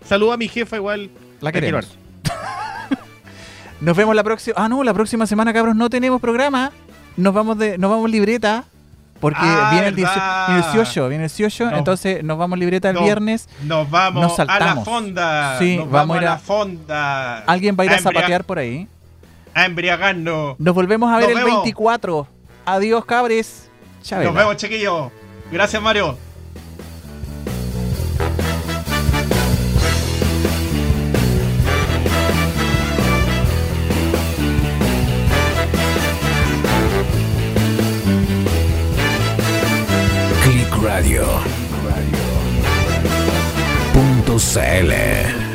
saludo a mi jefa igual. La queremos. *laughs* Nos vemos la próxima. Ah, no, la próxima semana, cabros, no tenemos programa. Nos vamos de, nos vamos libreta. Porque Ah, viene, el verdad. 18, viene el 18, viene el 18, No. entonces nos vamos libreta el No. viernes. Nos vamos Nos a la fonda. Sí, Nos vamos vamos, a a la fonda. Alguien va a ir a zapatear por ahí. A embriagarnos. Nos volvemos a ver el vemos. 24. Adiós, cabres. Nos vemos, chiquillos. Gracias, Mario. Radio. Punto CL.